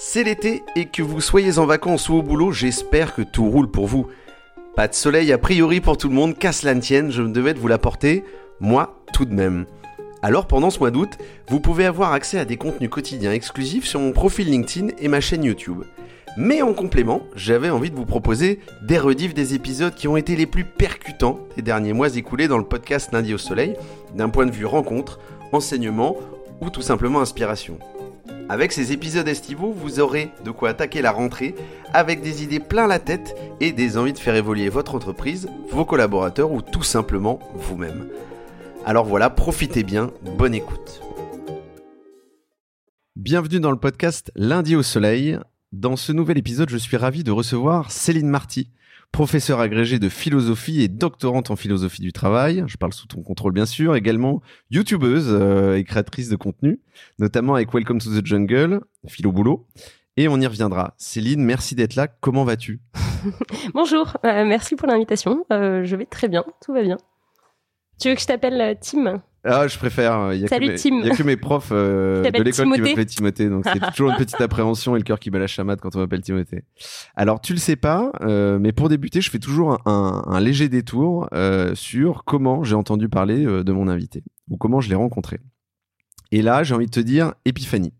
C'est l'été et que vous soyez en vacances ou au boulot, j'espère que tout roule pour vous. Pas de soleil a priori pour tout le monde, qu'à cela ne tienne, je me devais de vous l'apporter, moi tout de même. Alors pendant ce mois d'août, vous pouvez avoir accès à des contenus quotidiens exclusifs sur mon profil LinkedIn et ma chaîne YouTube. Mais en complément, j'avais envie de vous proposer des rediffs des épisodes qui ont été les plus percutants des derniers mois écoulés dans le podcast Lundi au Soleil, d'un point de vue rencontre, enseignement ou tout simplement inspiration. Avec ces épisodes estivaux, vous aurez de quoi attaquer la rentrée avec des idées plein la tête et des envies de faire évoluer votre entreprise, vos collaborateurs ou tout simplement vous-même. Alors voilà, profitez bien, bonne écoute. Bienvenue dans le podcast Lundi au Soleil. Dans ce nouvel épisode, je suis ravi de recevoir Céline Marty, professeure agrégée de philosophie et doctorante en philosophie du travail. Je parle sous ton contrôle bien sûr. Également youtubeuse euh, et créatrice de contenu, notamment avec Welcome to the Jungle, Philo Boulot. Et on y reviendra. Céline, merci d'être là. Comment vas-tu? Bonjour, euh, merci pour l'invitation. Euh, je vais très bien, tout va bien. Tu veux que je t'appelle Tim? Ah, je préfère. Il y a Salut que mes, Tim. Il y a que mes profs euh, de l'école qui m'appellent Timothée, donc c'est toujours une petite appréhension et le cœur qui bat la chamade quand on m'appelle Timothée. Alors tu le sais pas, euh, mais pour débuter, je fais toujours un, un- un léger détour euh, sur comment j'ai entendu parler euh, de mon invité ou comment je l'ai rencontré. Et là, j'ai envie de te dire épiphanie.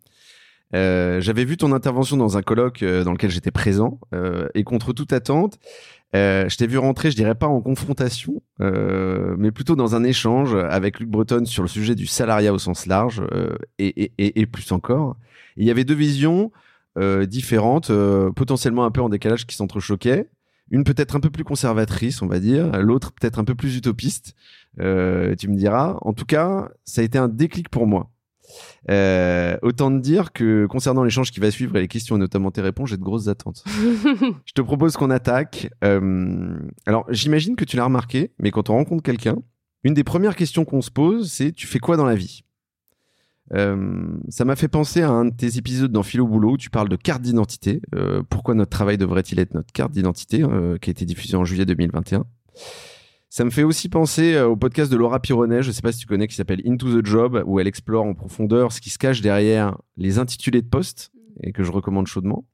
Euh, J'avais vu ton intervention dans un colloque euh, dans lequel j'étais présent euh, et contre toute attente, euh, je t'ai vu rentrer, je dirais pas en confrontation, euh, mais plutôt dans un échange avec Luc Breton sur le sujet du salariat au sens large euh, et, et- et- et plus encore. Il y avait deux visions euh, différentes, euh, potentiellement un peu en décalage, qui s'entrechoquaient. Une peut-être un peu plus conservatrice, on va dire, l'autre peut-être un peu plus utopiste. Euh, tu me diras. En tout cas, ça a été un déclic pour moi. Euh, autant te dire que concernant l'échange qui va suivre et les questions et notamment tes réponses, j'ai de grosses attentes. Je te propose qu'on attaque. Euh, alors, j'imagine que tu l'as remarqué, mais quand on rencontre quelqu'un, une des premières questions qu'on se pose, c'est tu fais quoi dans la vie? Euh, Ça m'a fait penser à un de tes épisodes dans Philo Boulot où tu parles de carte d'identité. Pourquoi notre travail devrait-il être notre carte d'identité, qui a été diffusé en juillet 2021 ça me fait aussi penser euh, au podcast de Laura Pironnet, je sais pas si tu connais, qui s'appelle Into the Job, où elle explore en profondeur ce qui se cache derrière les intitulés de poste, et que je recommande chaudement.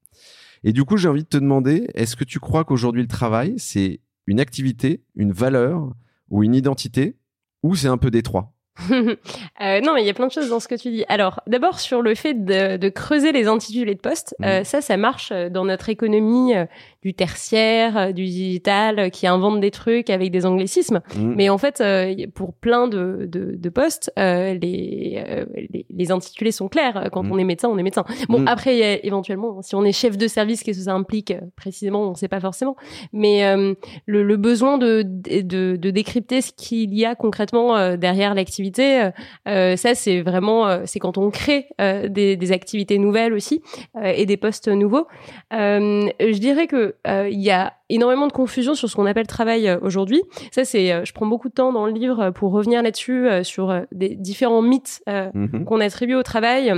Et du coup, j'ai envie de te demander, est-ce que tu crois qu'aujourd'hui le travail, c'est une activité, une valeur ou une identité, ou c'est un peu détroit? Euh, non, mais il y a plein de choses dans ce que tu dis. Alors, d'abord sur le fait de, de creuser les intitulés de poste, Mhm. euh, ça, ça marche dans notre économie euh, du tertiaire, euh, du digital, euh, qui invente des trucs avec des anglicismes. Mm. Mais en fait, euh, pour plein de, de, de postes, euh, les, euh, les, les intitulés sont clairs. Quand Mm. on est médecin, on est médecin. Bon, Mm. après, a éventuellement, si on est chef de service, qu'est-ce que ça implique précisément, on ne sait pas forcément. Mais le, le besoin de, de, de décrypter ce qu'il y a concrètement derrière l'activité, ça, c'est vraiment, c'est quand on crée des, des activités nouvelles aussi et des postes nouveaux. Je dirais que euh, il y a énormément de confusion sur ce qu'on appelle travail euh, aujourd'hui. Ça, c'est, euh, je prends beaucoup de temps dans le livre pour revenir là-dessus sur des différents mythes Mhm. qu'on attribue au travail.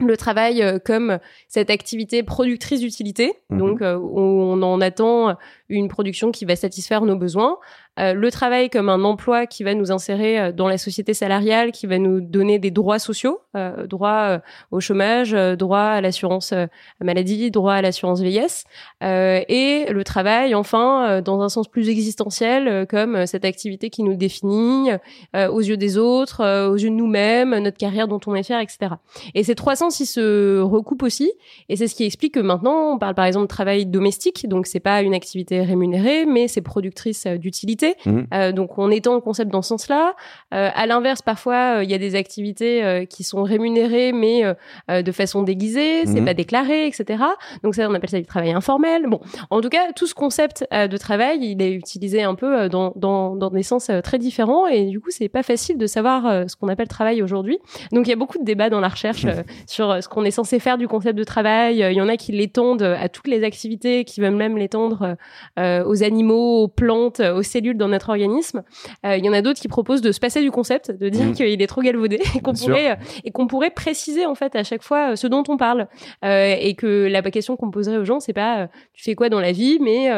Le travail comme cette activité productrice d'utilité, Mhm. donc euh, où on en attend une production qui va satisfaire nos besoins. Euh, le travail comme un emploi qui va nous insérer euh, dans la société salariale, qui va nous donner des droits sociaux, euh, droit euh, au chômage, droit à l'assurance maladie, droit à l'assurance vieillesse, et le travail enfin dans un sens plus existentiel comme cette activité qui nous définit aux yeux des autres, aux yeux de nous-mêmes, notre carrière dont on est fier, etc. Et ces trois sens ils se recoupent aussi, et c'est ce qui explique que maintenant on parle par exemple de travail domestique, donc c'est pas une activité rémunérée, mais c'est productrice euh, d'utilité. Mhm. Euh, donc on étend le concept dans ce sens-là. Euh, à l'inverse, parfois il y a des activités qui sont rémunérées, mais de façon déguisée, c'est Mhm. pas déclaré, etc. Donc ça, on appelle ça du travail informel. Bon, en tout cas, tout ce concept de travail, il est utilisé un peu dans, dans, dans des sens très différents, et du coup, c'est pas facile de savoir ce qu'on appelle travail aujourd'hui. Donc il y a beaucoup de débats dans la recherche euh, sur ce qu'on est censé faire du concept de travail. Il y en a qui l'étendent à toutes les activités, qui veulent même l'étendre euh, aux animaux, aux plantes, aux cellules dans notre organisme. Il y en a d'autres qui proposent de se passer du concept, de dire mmh. qu'il est trop galvaudé et qu'on pourrait et qu'on pourrait préciser en fait à chaque fois ce dont on parle et que la question qu'on poserait aux gens c'est pas tu fais quoi dans la vie, mais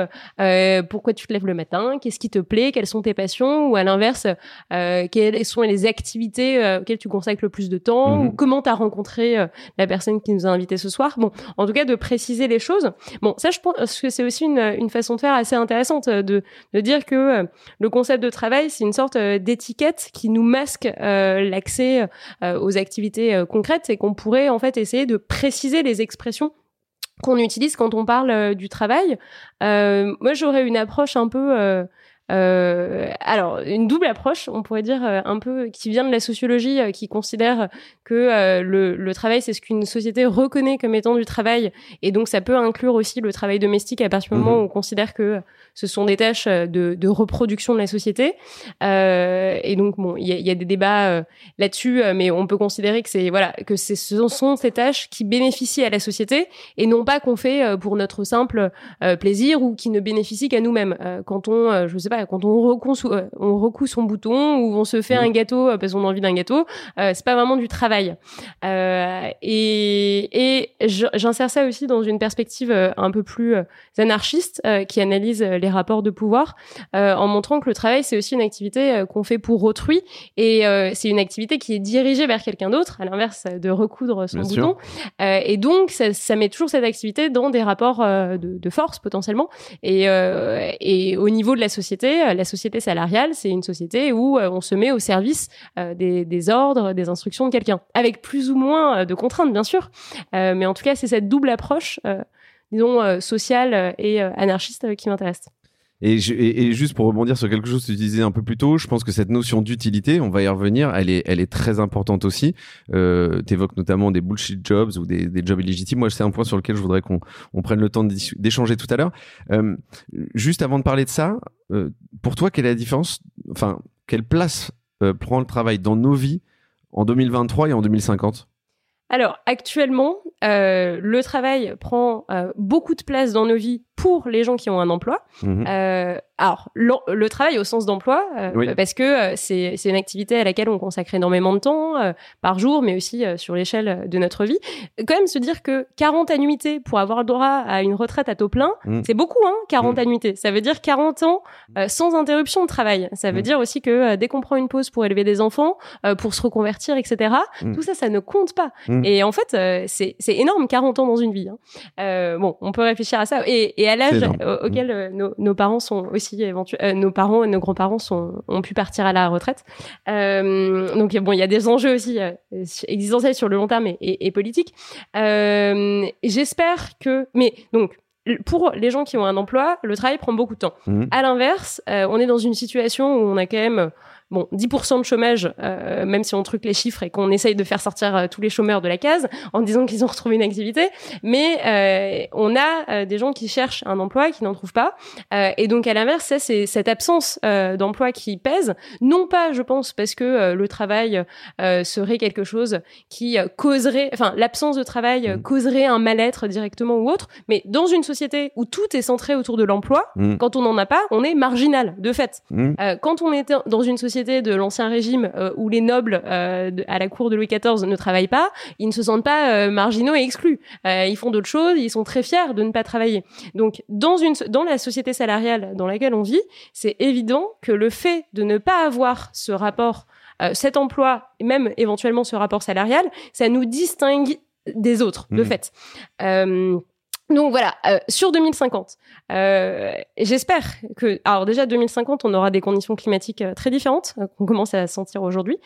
pourquoi tu te lèves le matin, qu'est-ce qui te plaît, quelles sont tes passions, ou à l'inverse, quelles sont les activités auxquelles tu consacres le plus de temps, mmh. ou comment tu as rencontré la personne qui nous a invités ce soir? Bon, en tout cas, de préciser les choses. Bon, ça, je pense que c'est aussi une, une, façon de faire assez intéressante de, de dire que le concept de travail, c'est une sorte d'étiquette qui nous masque l'accès aux activités concrètes et qu'on pourrait en fait essayer de préciser les expressions qu'on utilise quand on parle du travail. Euh, moi, j'aurais une approche un peu euh, alors, une double approche, on pourrait dire euh, un peu, qui vient de la sociologie, euh, qui considère que le, le, travail, c'est ce qu'une société reconnaît comme étant du travail, et donc ça peut inclure aussi le travail domestique à partir du moment mhm. où on considère que ce sont des tâches de, de reproduction de la société. et donc, bon, il y a, y a, des débats là-dessus, mais on peut considérer que c'est voilà que ce sont ces tâches qui bénéficient à la société et non pas qu'on fait pour notre simple plaisir ou qui ne bénéficient qu'à nous-mêmes. quand on, je sais pas quand on recoue, euh, on recoue son bouton ou on se fait un gâteau euh, parce qu'on a envie d'un gâteau, euh, c'est pas vraiment du travail. et, et j'insère ça aussi dans une perspective un peu plus anarchiste qui analyse les rapports de pouvoir en montrant que le travail c'est aussi une activité qu'on fait pour autrui et c'est une activité qui est dirigée vers quelqu'un d'autre, à l'inverse de recoudre son bouton. et donc ça, ça, met toujours cette activité dans des rapports de, de force potentiellement et, et au niveau de la société euh, la société salariale, c'est une société où euh, on se met au service euh, des, ordres, des instructions de quelqu'un, avec plus ou moins de contraintes, bien sûr. mais en tout cas, c'est cette double approche, disons, sociale et anarchiste qui m'intéresse. Et, juste pour rebondir sur quelque chose que tu disais un peu plus tôt, je pense que cette notion d'utilité, on va y revenir, elle est, très importante aussi. Euh, tu évoques notamment des bullshit jobs ou des, jobs illégitimes. Moi, c'est un point sur lequel je voudrais qu'on on prenne le temps d'échanger tout à l'heure. Euh, juste avant de parler de ça, euh, pour toi, quelle est la différence Enfin, quelle place prend le travail dans nos vies en 2023 et en 2050 alors actuellement, le travail prend beaucoup de place dans nos vies pour les gens qui ont un emploi. Mhm. Euh, alors le, travail au sens d'emploi, euh, parce que euh, c'est une activité à laquelle on consacre énormément de temps par jour, mais aussi sur l'échelle de notre vie. Quand même se dire que 40 annuités pour avoir le droit à une retraite à taux plein, mhm. c'est beaucoup, hein 40 mhm. annuités. Ça veut dire 40 ans sans interruption de travail. Ça veut dire aussi que dès qu'on prend une pause pour élever des enfants, pour se reconvertir, etc. Tout ça, ça ne compte pas. Et en fait, c'est c'est énorme 40 ans dans une vie. Hein. bon, on peut réfléchir à ça. Et, et à l'âge auquel euh, nos, nos, parents sont aussi éventuellement, euh, nos parents et nos grands-parents sont ont pu partir à la retraite. Euh, donc bon, il y a des enjeux aussi existentiels sur le long terme et, et, et politiques. J'espère que, mais donc pour les gens qui ont un emploi, le travail prend beaucoup de temps. Mmh. À l'inverse, on est dans une situation où on a quand même bon, 10% de chômage, euh, même si on truque les chiffres et qu'on essaye de faire sortir euh, tous les chômeurs de la case en disant qu'ils ont retrouvé une activité, mais euh, on a des gens qui cherchent un emploi, qui n'en trouvent pas, et donc à l'inverse, ça c'est cette absence d'emploi qui pèse, non pas, je pense, parce que le travail serait quelque chose qui causerait, enfin l'absence de travail mmh. causerait un mal-être directement ou autre, mais dans une société où tout est centré autour de l'emploi, mmh. quand on n'en a pas, on est marginal de fait. Mmh. quand on est dans une société de l'ancien régime euh, où les nobles euh, à la cour de Louis XIV ne travaillent pas, ils ne se sentent pas euh, marginaux et exclus. ils font d'autres choses, ils sont très fiers de ne pas travailler. Donc dans une dans la société salariale dans laquelle on vit, c'est évident que le fait de ne pas avoir ce rapport cet emploi et même éventuellement ce rapport salarial, ça nous distingue des autres, de mmh. fait. Donc voilà, euh, sur 2050, euh, j'espère que, alors déjà 2050, on aura des conditions climatiques euh, très différentes qu'on commence à sentir aujourd'hui,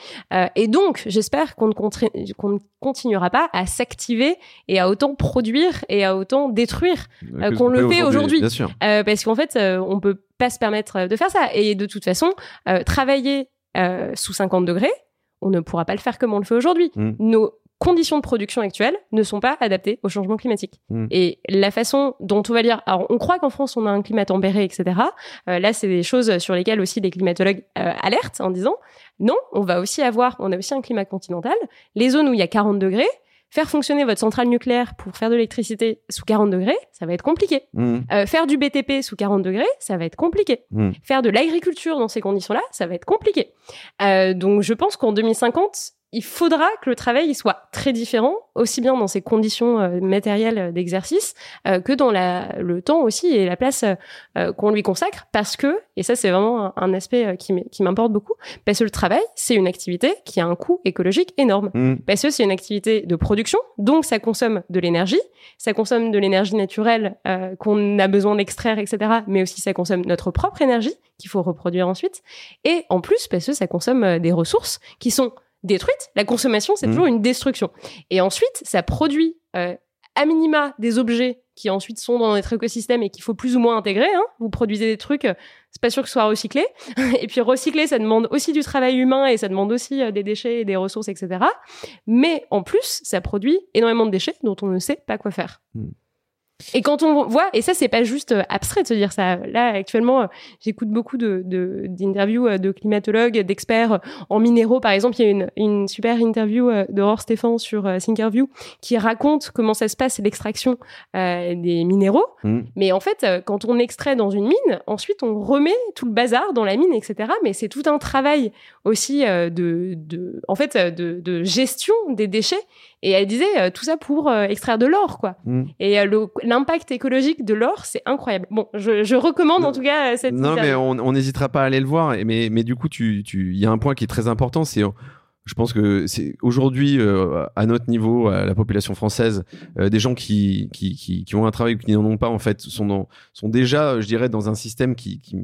et donc j'espère qu'on ne, continuera pas à s'activer et à autant produire et à autant détruire qu'on le fait aujourd'hui, parce qu'en fait, on peut pas se permettre de faire ça, et de toute façon, travailler sous 50 degrés, on ne pourra pas le faire comme on le fait aujourd'hui. Mmh. Nos conditions de production actuelles ne sont pas adaptées au changement climatique. Hmm. Et la façon dont on va lire, alors on croit qu'en France on a un climat tempéré, etc. Euh, là, c'est des choses sur lesquelles aussi les climatologues euh, alertent en disant non, on va aussi avoir, on a aussi un climat continental. Les zones où il y a 40 degrés, faire fonctionner votre centrale nucléaire pour faire de l'électricité sous 40 degrés, ça va être compliqué. Mmh. Euh, faire du BTP sous 40 degrés, ça va être compliqué. Mmh. Faire de l'agriculture dans ces conditions-là, ça va être compliqué. Euh, donc je pense qu'en 2050, il faudra que le travail soit très différent, aussi bien dans ses conditions euh, matérielles d'exercice euh, que dans la, le temps aussi et la place euh, qu'on lui consacre, parce que, et ça c'est vraiment un, un aspect euh, qui m'importe beaucoup, parce que le travail, c'est une activité qui a un coût écologique énorme. Mmh. Parce que c'est une activité de production, donc ça consomme de l'énergie, ça consomme de l'énergie naturelle euh, qu'on a besoin d'extraire, etc. Mais aussi ça consomme notre propre énergie qu'il faut reproduire ensuite. Et en plus, parce que ça consomme euh, des ressources qui sont détruites. La consommation, c'est Mhm. toujours une destruction. Et ensuite, ça produit euh, à minima des objets qui ensuite sont dans notre écosystème et qu'il faut plus ou moins intégrer. Hein. Vous produisez des trucs, euh, c'est pas sûr que ce soit recyclé. et puis recycler, ça demande aussi du travail humain et ça demande aussi euh, des déchets et des ressources, etc. Mais en plus, ça produit énormément de déchets dont on ne sait pas quoi faire. Hmm. Et quand on voit, et ça c'est pas juste euh, abstrait de se dire ça. Là actuellement, euh, j'écoute beaucoup de de- d'interviews euh, de, climatologues, d'experts en minéraux. Par exemple, il y a une, une super interview d'Aurore Stéphane sur Thinkerview qui raconte comment ça se passe l'extraction euh, des minéraux. Mmh. Mais en fait, quand on extrait dans une mine, ensuite on remet tout le bazar dans la mine, etc. Mais c'est tout un travail aussi de, de, en fait, de, de gestion des déchets. Et elle disait euh, tout ça pour euh, extraire de l'or, quoi. Mmh. Et euh, l'impact écologique de l'or, c'est incroyable. Bon, je, je recommande en tout cas cette. Non, mais on n'hésitera pas à aller le voir. Et Mais, mais du coup, tu, tu, il y a un point qui est très important, c'est, je pense que c'est aujourd'hui, euh, à notre niveau, à la population française, euh, des gens qui, qui, qui, qui ont un travail ou qui n'en ont pas, en fait, sont, dans, sont déjà, je dirais, dans un système qui, qui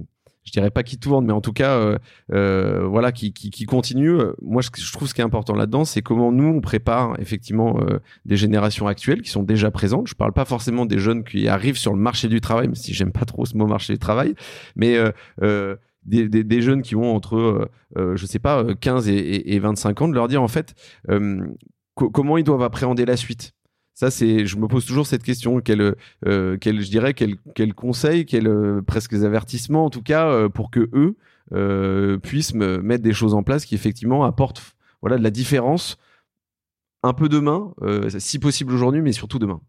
je dirais pas qui tourne, mais en tout cas, euh, euh, voilà, qui, qui, continue. Moi, je, trouve ce qui est important là-dedans, c'est comment nous on prépare effectivement euh, des générations actuelles qui sont déjà présentes. Je parle pas forcément des jeunes qui arrivent sur le marché du travail, même si j'aime pas trop ce mot marché du travail, mais des, jeunes qui ont entre, je sais pas, euh, 15 et, et, et 25 ans, de leur dire en fait co- comment ils doivent appréhender la suite. Ça, c'est, je me pose toujours cette question. Quel, euh, quel je dirais, quel, conseil, quel euh, presque des avertissements, en tout cas, euh, pour que eux puissent me mettre des choses en place qui effectivement apportent, voilà, de la différence. Un peu demain, si possible aujourd'hui, mais surtout demain.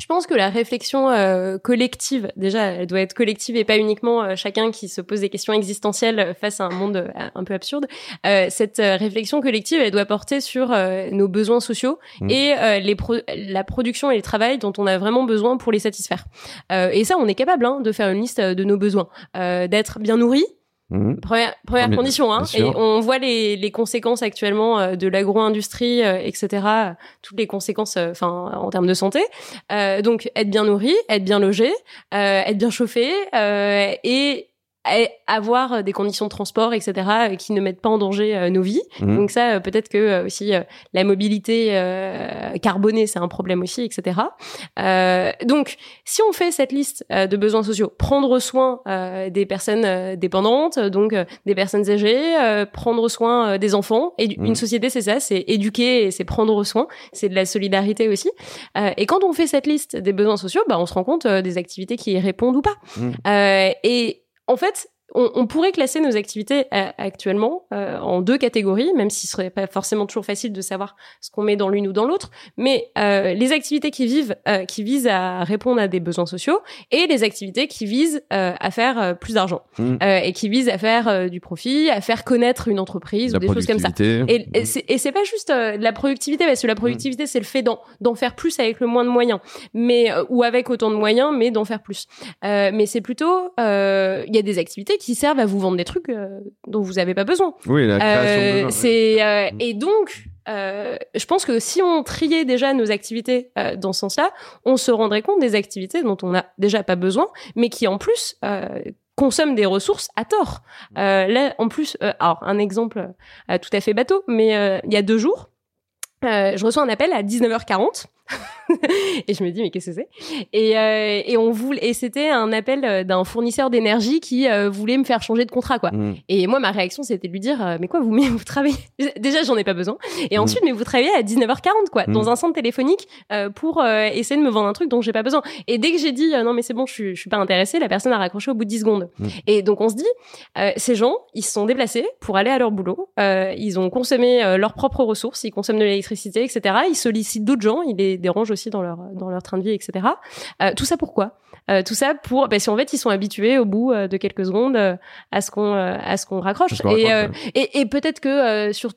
Je pense que la réflexion euh, collective, déjà, elle doit être collective et pas uniquement euh, chacun qui se pose des questions existentielles face à un monde euh, un peu absurde. Euh, cette euh, réflexion collective, elle doit porter sur euh, nos besoins sociaux Mm. et euh, les pro- la production et le travail dont on a vraiment besoin pour les satisfaire. Euh, et ça, on est capable hein, de faire une liste de nos besoins, euh, d'être bien nourri, Mhm. Première, première Bien- condition, hein. Et on voit les, les conséquences actuellement euh, de l'agro-industrie, euh, etc. Toutes les conséquences, euh, enfin, en termes de santé. Euh, donc, être bien nourri, être bien logé, euh, être bien chauffé euh, et avoir des conditions de transport, etc., euh, qui ne mettent pas en danger euh, nos vies. Mhm. Donc ça, euh, peut-être que euh, aussi euh, la mobilité euh, carbonée, c'est un problème aussi, etc. Euh, donc, si on fait cette liste euh, de besoins sociaux, prendre soin euh, des personnes euh, dépendantes, donc euh, des personnes âgées, euh, prendre soin euh, des enfants, et Mhm. une société, c'est ça, c'est éduquer et c'est prendre soin, c'est de la solidarité aussi. Euh, et quand on fait cette liste des besoins sociaux, bah, on se rend compte euh, des activités qui y répondent ou pas. Euh, et en fait, on, on pourrait classer nos activités euh, actuellement euh, en deux catégories, même si ce serait pas forcément toujours facile de savoir ce qu'on met dans l'une ou dans l'autre. Mais euh, les activités qui vivent, euh, qui visent à répondre à des besoins sociaux, et les activités qui visent euh, à faire euh, plus d'argent euh, et qui visent à faire du profit, à faire connaître une entreprise La ou des choses comme ça. Et, et c'est- et c'est pas juste euh, de la productivité, parce que la productivité, c'est le fait d'en faire plus avec le moins de moyens, mais euh, ou avec autant de moyens, mais d'en faire plus. Euh, mais c'est plutôt, euh, il y a des activités qui servent à vous vendre des trucs euh, dont vous avez pas besoin. Oui, la création Euh, ouais. c'est euh, Mm. et donc. Je pense que si on triait déjà nos activités dans ce sens-là, on se rendrait compte des activités dont on n'a déjà pas besoin, mais qui en plus consomment des ressources à tort. Euh, là, en plus, alors un exemple tout à fait bateau, mais il y a deux jours, je reçois un appel à 19h40 et je me dis mais qu'est-ce que c'est? Et, euh, et on voulait et c'était un appel euh, d'un fournisseur d'énergie qui euh, voulait me faire changer de contrat quoi. Mm. Et moi ma réaction c'était de lui dire mais quoi vous mais vous travaillez déjà j'en ai pas besoin et Mm. ensuite mais vous travaillez à 19h40 quoi Mm. dans un centre téléphonique euh, pour essayer de me vendre un truc dont j'ai pas besoin. Et dès que j'ai dit non mais c'est bon je suis je suis pas intéressée la personne a raccroché au bout de 10 secondes. Et donc on se dit ces gens ils se sont déplacés pour aller à leur boulot, ils ont consommé leurs propres ressources, ils consomment de l'électricité etc. Ils sollicitent d'autres gens, ils les dérangent aussi dans leur dans leur train de vie etc. Euh, tout ça pourquoi? Euh, tout ça pour parce qu'en fait ils sont habitués au bout euh, de quelques secondes à ce qu'on à ce qu'on raccroche et, et et peut-être que sur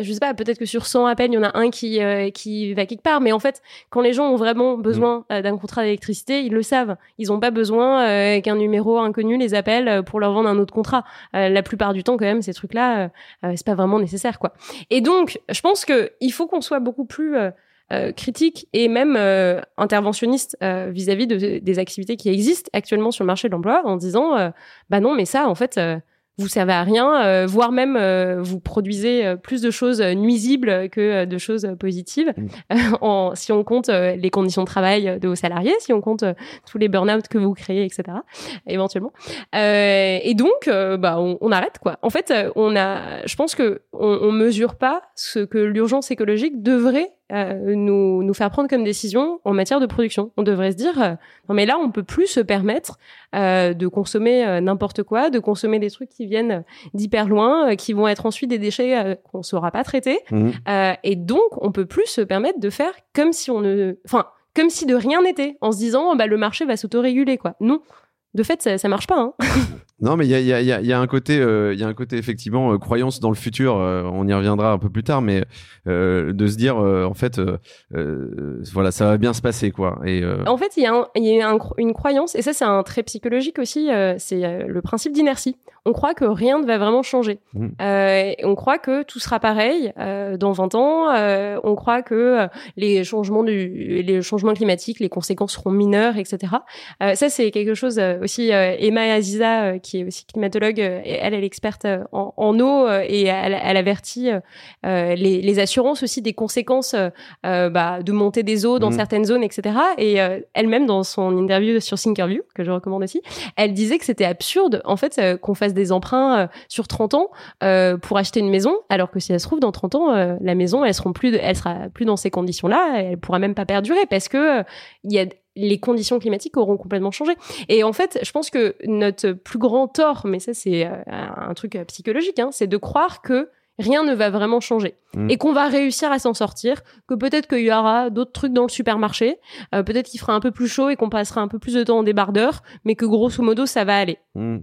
je sais pas, peut-être que sur 100 appels, il y en a un qui euh, qui va quelque part. Mais en fait, quand les gens ont vraiment besoin euh, d'un contrat d'électricité, ils le savent. Ils n'ont pas besoin euh, qu'un numéro inconnu les appelle pour leur vendre un autre contrat. La plupart du temps, quand même, ces trucs-là, c'est pas vraiment nécessaire, quoi. Et donc, je pense que il faut qu'on soit beaucoup plus euh, critique et même euh, interventionniste euh, vis-à-vis de, des activités qui existent actuellement sur le marché de l'emploi en disant euh, bah non mais ça en fait euh, vous servez à rien, euh, voire même euh, vous produisez euh, plus de choses nuisibles que de choses positives. Mm. en, si on compte les conditions de travail de vos salariés, si on compte tous les burn-out que vous créez, etc. Éventuellement. Euh, et donc, euh, bah, on, on arrête quoi. En fait, on a, je pense que on, on mesure pas ce que l'urgence écologique devrait euh, nous, nous faire prendre comme décision en matière de production. On devrait se dire, euh, non mais là, on peut plus se permettre euh, de consommer n'importe quoi, de consommer des trucs qui viennent d'hyper loin, qui vont être ensuite des déchets qu'on saura pas traiter. Mm. Euh, et donc, on peut plus se permettre de faire comme si on ne, enfin, comme si de rien n'était, en se disant, bah, le marché va s'autoréguler, quoi. Non. De fait, ça, ça marche pas. Hein. Non, mais il y a, il y, a, il y a- il y a un côté, euh, il y a un côté effectivement euh, croyance dans le futur. euh, on y reviendra un peu plus tard, mais de se dire en fait, voilà, ça va bien se passer quoi. Et En fait, il y a, un- il y a un- une croyance, et ça, c'est un trait psychologique aussi, c'est le principe d'inertie. On croit que rien ne va vraiment changer. Mm. Euh, et on croit que tout sera pareil dans 20 ans. on croit que les changements du, les changements climatiques, les conséquences seront mineures, etc. Ça, c'est quelque chose aussi. Emma Aziza, euh, qui est aussi climatologue, euh, elle, elle est experte euh, en, en eau euh, et elle, elle avertit les, les assurances aussi des conséquences bah, de montée des eaux dans Mhm. certaines zones, etc. Et elle-même, dans son interview sur Thinkerview, que je recommande aussi, elle disait que c'était absurde, en fait, qu'on fasse des emprunts sur 30 ans pour acheter une maison, alors que si elle se trouve dans 30 ans, la maison, elle sera plus, de- elle sera plus dans ces conditions-là, elle pourra même pas perdurer parce que il y a les conditions climatiques auront complètement changé. Et en fait, je pense que notre plus grand tort, mais ça c'est euh, un truc euh, psychologique, hein, c'est de croire que rien ne va vraiment changer Mm. et qu'on va réussir à s'en sortir, que peut-être qu'il y aura d'autres trucs dans le supermarché, euh, peut-être qu'il fera un peu plus chaud et qu'on passera un peu plus de temps en débardeur, mais que grosso modo ça va aller. Mm.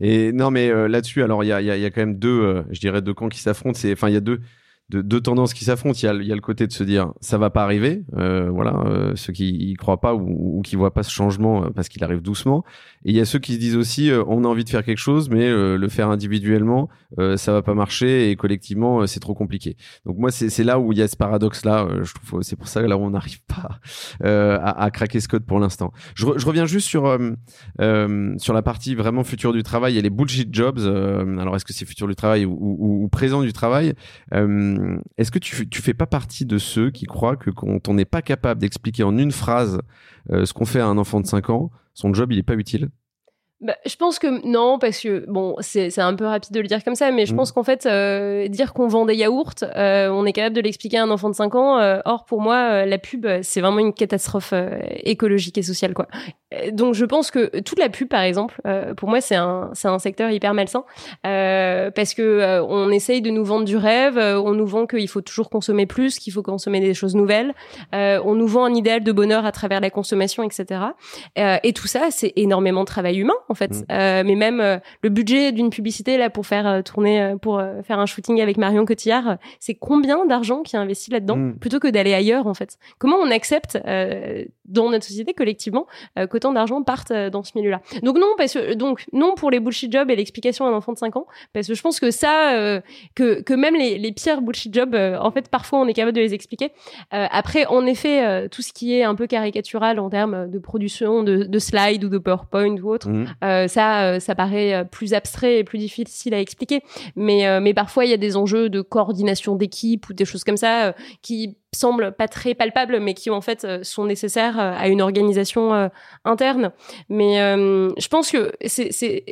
Et non, mais euh, là-dessus, alors il y a, il y, a, il y a quand même deux, euh, je dirais, deux camps qui s'affrontent. C'est, enfin, il y a deux, deux, deux tendances qui s'affrontent. Il y a, le côté de se dire, ça va pas arriver. Euh, voilà, euh, ceux qui y croient pas ou, qui voient pas ce changement euh, parce qu'il arrive doucement. Et il y a ceux qui se disent aussi, euh, on a envie de faire quelque chose, mais euh, le faire individuellement, ça va pas marcher et collectivement, c'est trop compliqué. Donc moi, c'est, là où il y a ce paradoxe-là. euh, je trouve, c'est pour ça là où on n'arrive pas à, craquer ce code pour l'instant. Je, re- je reviens juste sur sur la partie vraiment futur du travail et les bullshit jobs. alors, est-ce que c'est futur du travail ou, présent du travail Est-ce que tu, fais pas partie de ceux qui croient que quand on n'est pas capable d'expliquer en une phrase euh, ce qu'on fait à un enfant de 5 ans, son job il est pas utile? Bah, je pense que non, parce que bon, c'est un peu rapide de le dire comme ça, mais je Mm. pense qu'en fait, euh, dire qu'on vend des yaourts, euh, on est capable de l'expliquer à un enfant de 5 ans. euh, or, pour moi, euh, la pub, euh, c'est vraiment une catastrophe euh, écologique et sociale, quoi. Donc, je pense que toute la pub, par exemple, euh, pour moi, c'est un, c'est un secteur hyper malsain, euh, parce que euh, on essaye de nous vendre du rêve, euh, on nous vend qu'il faut toujours consommer plus, qu'il faut consommer des choses nouvelles, euh, on nous vend un idéal de bonheur à travers la consommation, etc. Euh, et tout ça, c'est énormément de travail humain, en fait. Mm. Euh, mais même euh, le budget d'une publicité là pour faire euh, tourner, pour faire un shooting avec Marion Cotillard, c'est combien d'argent qui est investi là-dedans Mm. plutôt que d'aller ailleurs, en fait? Comment on accepte dans notre société collectivement qu'autant d'argent parte dans ce milieu-là? Donc non, parce que donc non pour les bullshit jobs et l'explication à un enfant de 5 ans, parce que je pense que ça, que que même les, les pires bullshit jobs, en fait, parfois on est capable de les expliquer. Après, en effet, tout ce qui est un peu caricatural en termes de production de, de slides ou de PowerPoint ou autre, Mhm. ça, ça paraît plus abstrait et plus difficile à expliquer. Mais, mais parfois, il y a des enjeux de coordination d'équipe ou des choses comme ça qui semblent pas très palpables, mais qui en fait sont nécessaires à une organisation interne. Mais je pense que c'est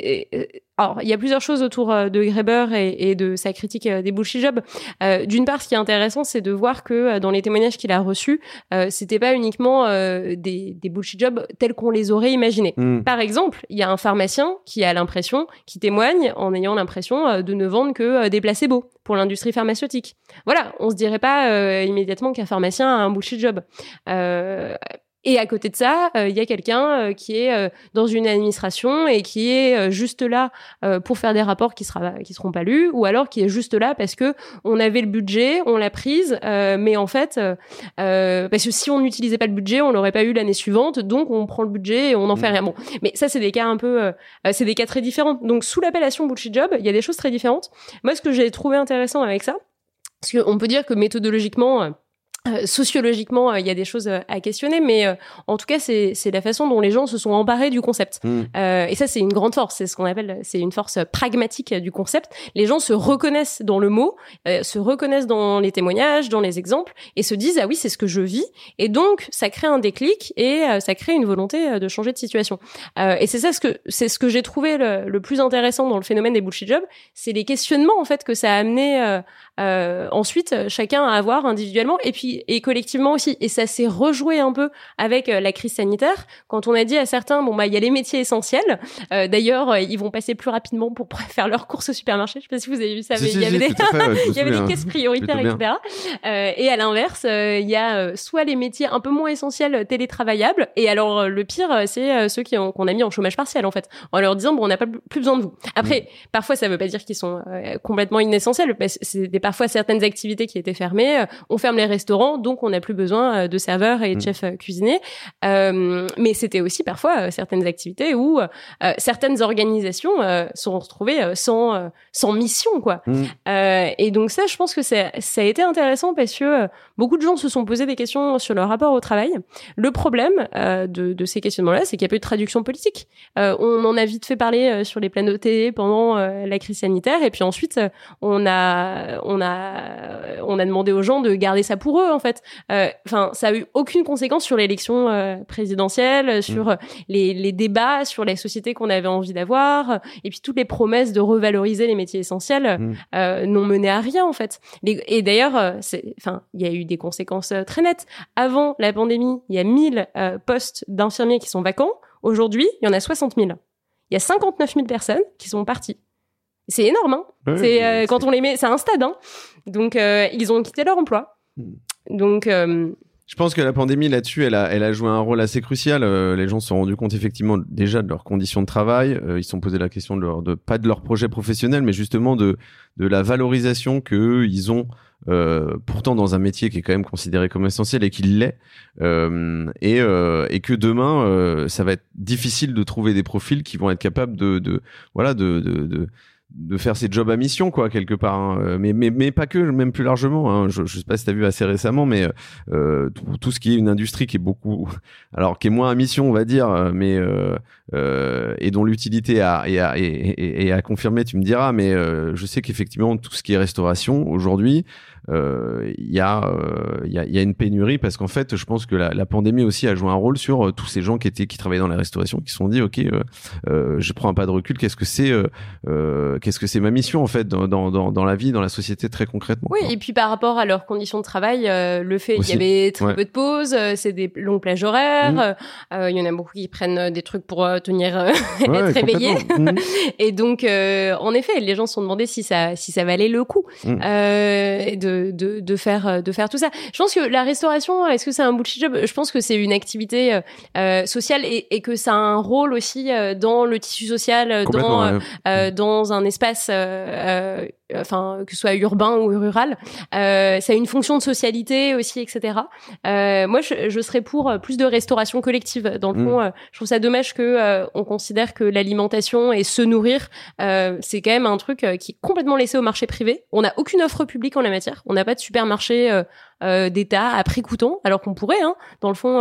alors, il y a plusieurs choses autour euh, de Greber et, de sa critique euh, des bullshit jobs. Euh, d'une part, ce qui est intéressant, c'est de voir que dans les témoignages qu'il a reçus, c'était pas uniquement des, des bullshit jobs tels qu'on les aurait imaginés. Hmm. Par exemple, il y a un pharmacien qui a l'impression, qui témoigne en ayant l'impression de ne vendre que des placebos pour l'industrie pharmaceutique. Voilà, on se dirait pas immédiatement qu'un pharmacien a un bullshit job. Et à côté de ça, euh, il y a quelqu'un euh, qui est euh, dans une administration et qui est juste là pour faire des rapports qui sera qui seront pas lus, ou alors qui est juste là parce que on avait le budget, on l'a prise, mais en fait, parce que si on n'utilisait pas le budget, on l'aurait pas eu l'année suivante, donc on prend le budget et on n'en fait mm. rien. Bon, mais ça c'est des cas un peu, c'est des cas très différents. Donc sous l'appellation bullshit job, il y a des choses très différentes. Moi, ce que j'ai trouvé intéressant avec ça, parce qu'on peut dire que méthodologiquement euh, sociologiquement, euh, il y a des choses euh, à questionner, mais en tout cas, c'est la façon dont les gens se sont emparés du concept. Hmm. et ça, c'est une grande force. C'est ce qu'on appelle, c'est une force pragmatique du concept. Les gens se reconnaissent dans le mot, se reconnaissent dans les témoignages, dans les exemples, et se disent ah oui, c'est ce que je vis. Et donc, ça crée un déclic et ça crée une volonté de changer de situation. et c'est ça ce que c'est ce que j'ai trouvé le, le, plus intéressant dans le phénomène des bullshit jobs, c'est les questionnements en fait que ça a amené ensuite chacun à avoir individuellement. Et puis et collectivement aussi. Et ça s'est rejoué un peu avec euh, la crise sanitaire quand on a dit à certains bon bah il y a les métiers essentiels. Euh, d'ailleurs, euh, ils vont passer plus rapidement pour faire leurs courses au supermarché. Je sais pas si vous avez vu ça, mais il y avait des il y avait des caisses prioritaires, etc. et à l'inverse, il y a soit les métiers un peu moins essentiels télétravaillables. Et alors le pire, c'est ceux qui qu'on a mis en chômage partiel en fait, en leur disant bon on n'a pas plus besoin de vous. Après, mm. parfois ça veut pas dire qu'ils sont complètement inessentiels. C'est parfois certaines activités qui étaient fermées. On ferme les restaurants donc on n'a plus besoin euh, de serveurs et de mm. chefs euh, cuisiniers. Euh, mais c'était aussi parfois certaines activités où certaines organisations sont retrouvées sans sans mission quoi. Mm. et donc ça, je pense que ça, ça a été intéressant parce que beaucoup de gens se sont posés des questions sur leur rapport au travail. Le problème de, de ces questionnements-là, c'est qu'il y a peu de traduction politique. on en a vite fait parler sur les plateaux télé pendant la crise sanitaire, et puis ensuite on a on a on a demandé aux gens de garder ça pour eux en fait. Euh, enfin, ça a eu aucune conséquence sur l'élection euh, présidentielle, sur mm. les, les, débats, sur les sociétés qu'on avait envie d'avoir, et puis toutes les promesses de revaloriser les métiers essentiels mm. euh, n'ont mené à rien en fait. et d'ailleurs, c'est, enfin, il y a eu des conséquences très nettes. Avant la pandémie, il y a 1000 postes d'infirmiers qui sont vacants. Aujourd'hui, il y en a 60 000. Il y a 59 000 personnes qui sont parties. C'est énorme, hein c'est quand on les met, c'est un stade, hein Donc ils ont quitté leur emploi. Mm. Donc. Euh, je pense que la pandémie là-dessus, elle a, elle a joué un rôle assez crucial. Euh, les gens se sont rendus compte effectivement déjà de leurs conditions de travail. Euh, ils se sont posé la question de leur, de pas de leur projet professionnel, mais justement de de la valorisation que ils ont pourtant dans un métier qui est quand même considéré comme essentiel et qu'il l'est. et et que demain, ça va être difficile de trouver des profils qui vont être capables de, de voilà de, de, de de faire ses jobs à mission quoi quelque part hein. Euh, mais, mais mais pas que même plus largement hein. je, je sais pas si tu as vu assez récemment mais euh, tout, ce qui est une industrie qui est beaucoup alors qui est moins à mission on va dire mais euh, euh et dont l'utilité a et a, et, et, à confirmer tu me diras mais euh, je sais qu'effectivement tout ce qui est restauration aujourd'hui euh, il y, a, euh, y, a, y a une pénurie parce qu'en fait, je pense que la, la, pandémie aussi a joué un rôle sur euh, tous ces gens qui étaient qui travaillaient dans la restauration, qui se sont dit, ok, je prends un pas de recul. Qu'est-ce que c'est Qu'est-ce que c'est ma mission en fait dans, dans, dans, la vie, dans la société très concrètement Oui, et puis par rapport à leurs conditions de travail, le fait qu'il y avait très peu de pauses, c'est des longues plages horaires. Mmh. Il y en a beaucoup qui prennent des trucs pour tenir être réveillés. Mmh. et donc, en effet, les gens se sont demandé si ça si ça valait le coup mmh. de de, de, faire euh, de faire tout ça. Je pense que la restauration, est-ce que c'est un bullshit job? Je pense que c'est une activité euh, euh, sociale et, et, que ça a un rôle aussi dans le tissu social, dans dans un espace enfin que ce soit urbain ou rural. Euh, ça a une fonction de socialité aussi, etc. Euh, moi, je, je, serais pour plus de restauration collective. Dans le mm. fond, je trouve ça dommage que on considère que l'alimentation et se nourrir, c'est quand même un truc qui est complètement laissé au marché privé. On n'a aucune offre publique en la matière. On n'a pas de supermarché euh, d'État à prix coûtant, alors qu'on pourrait. Hein. Dans le fond,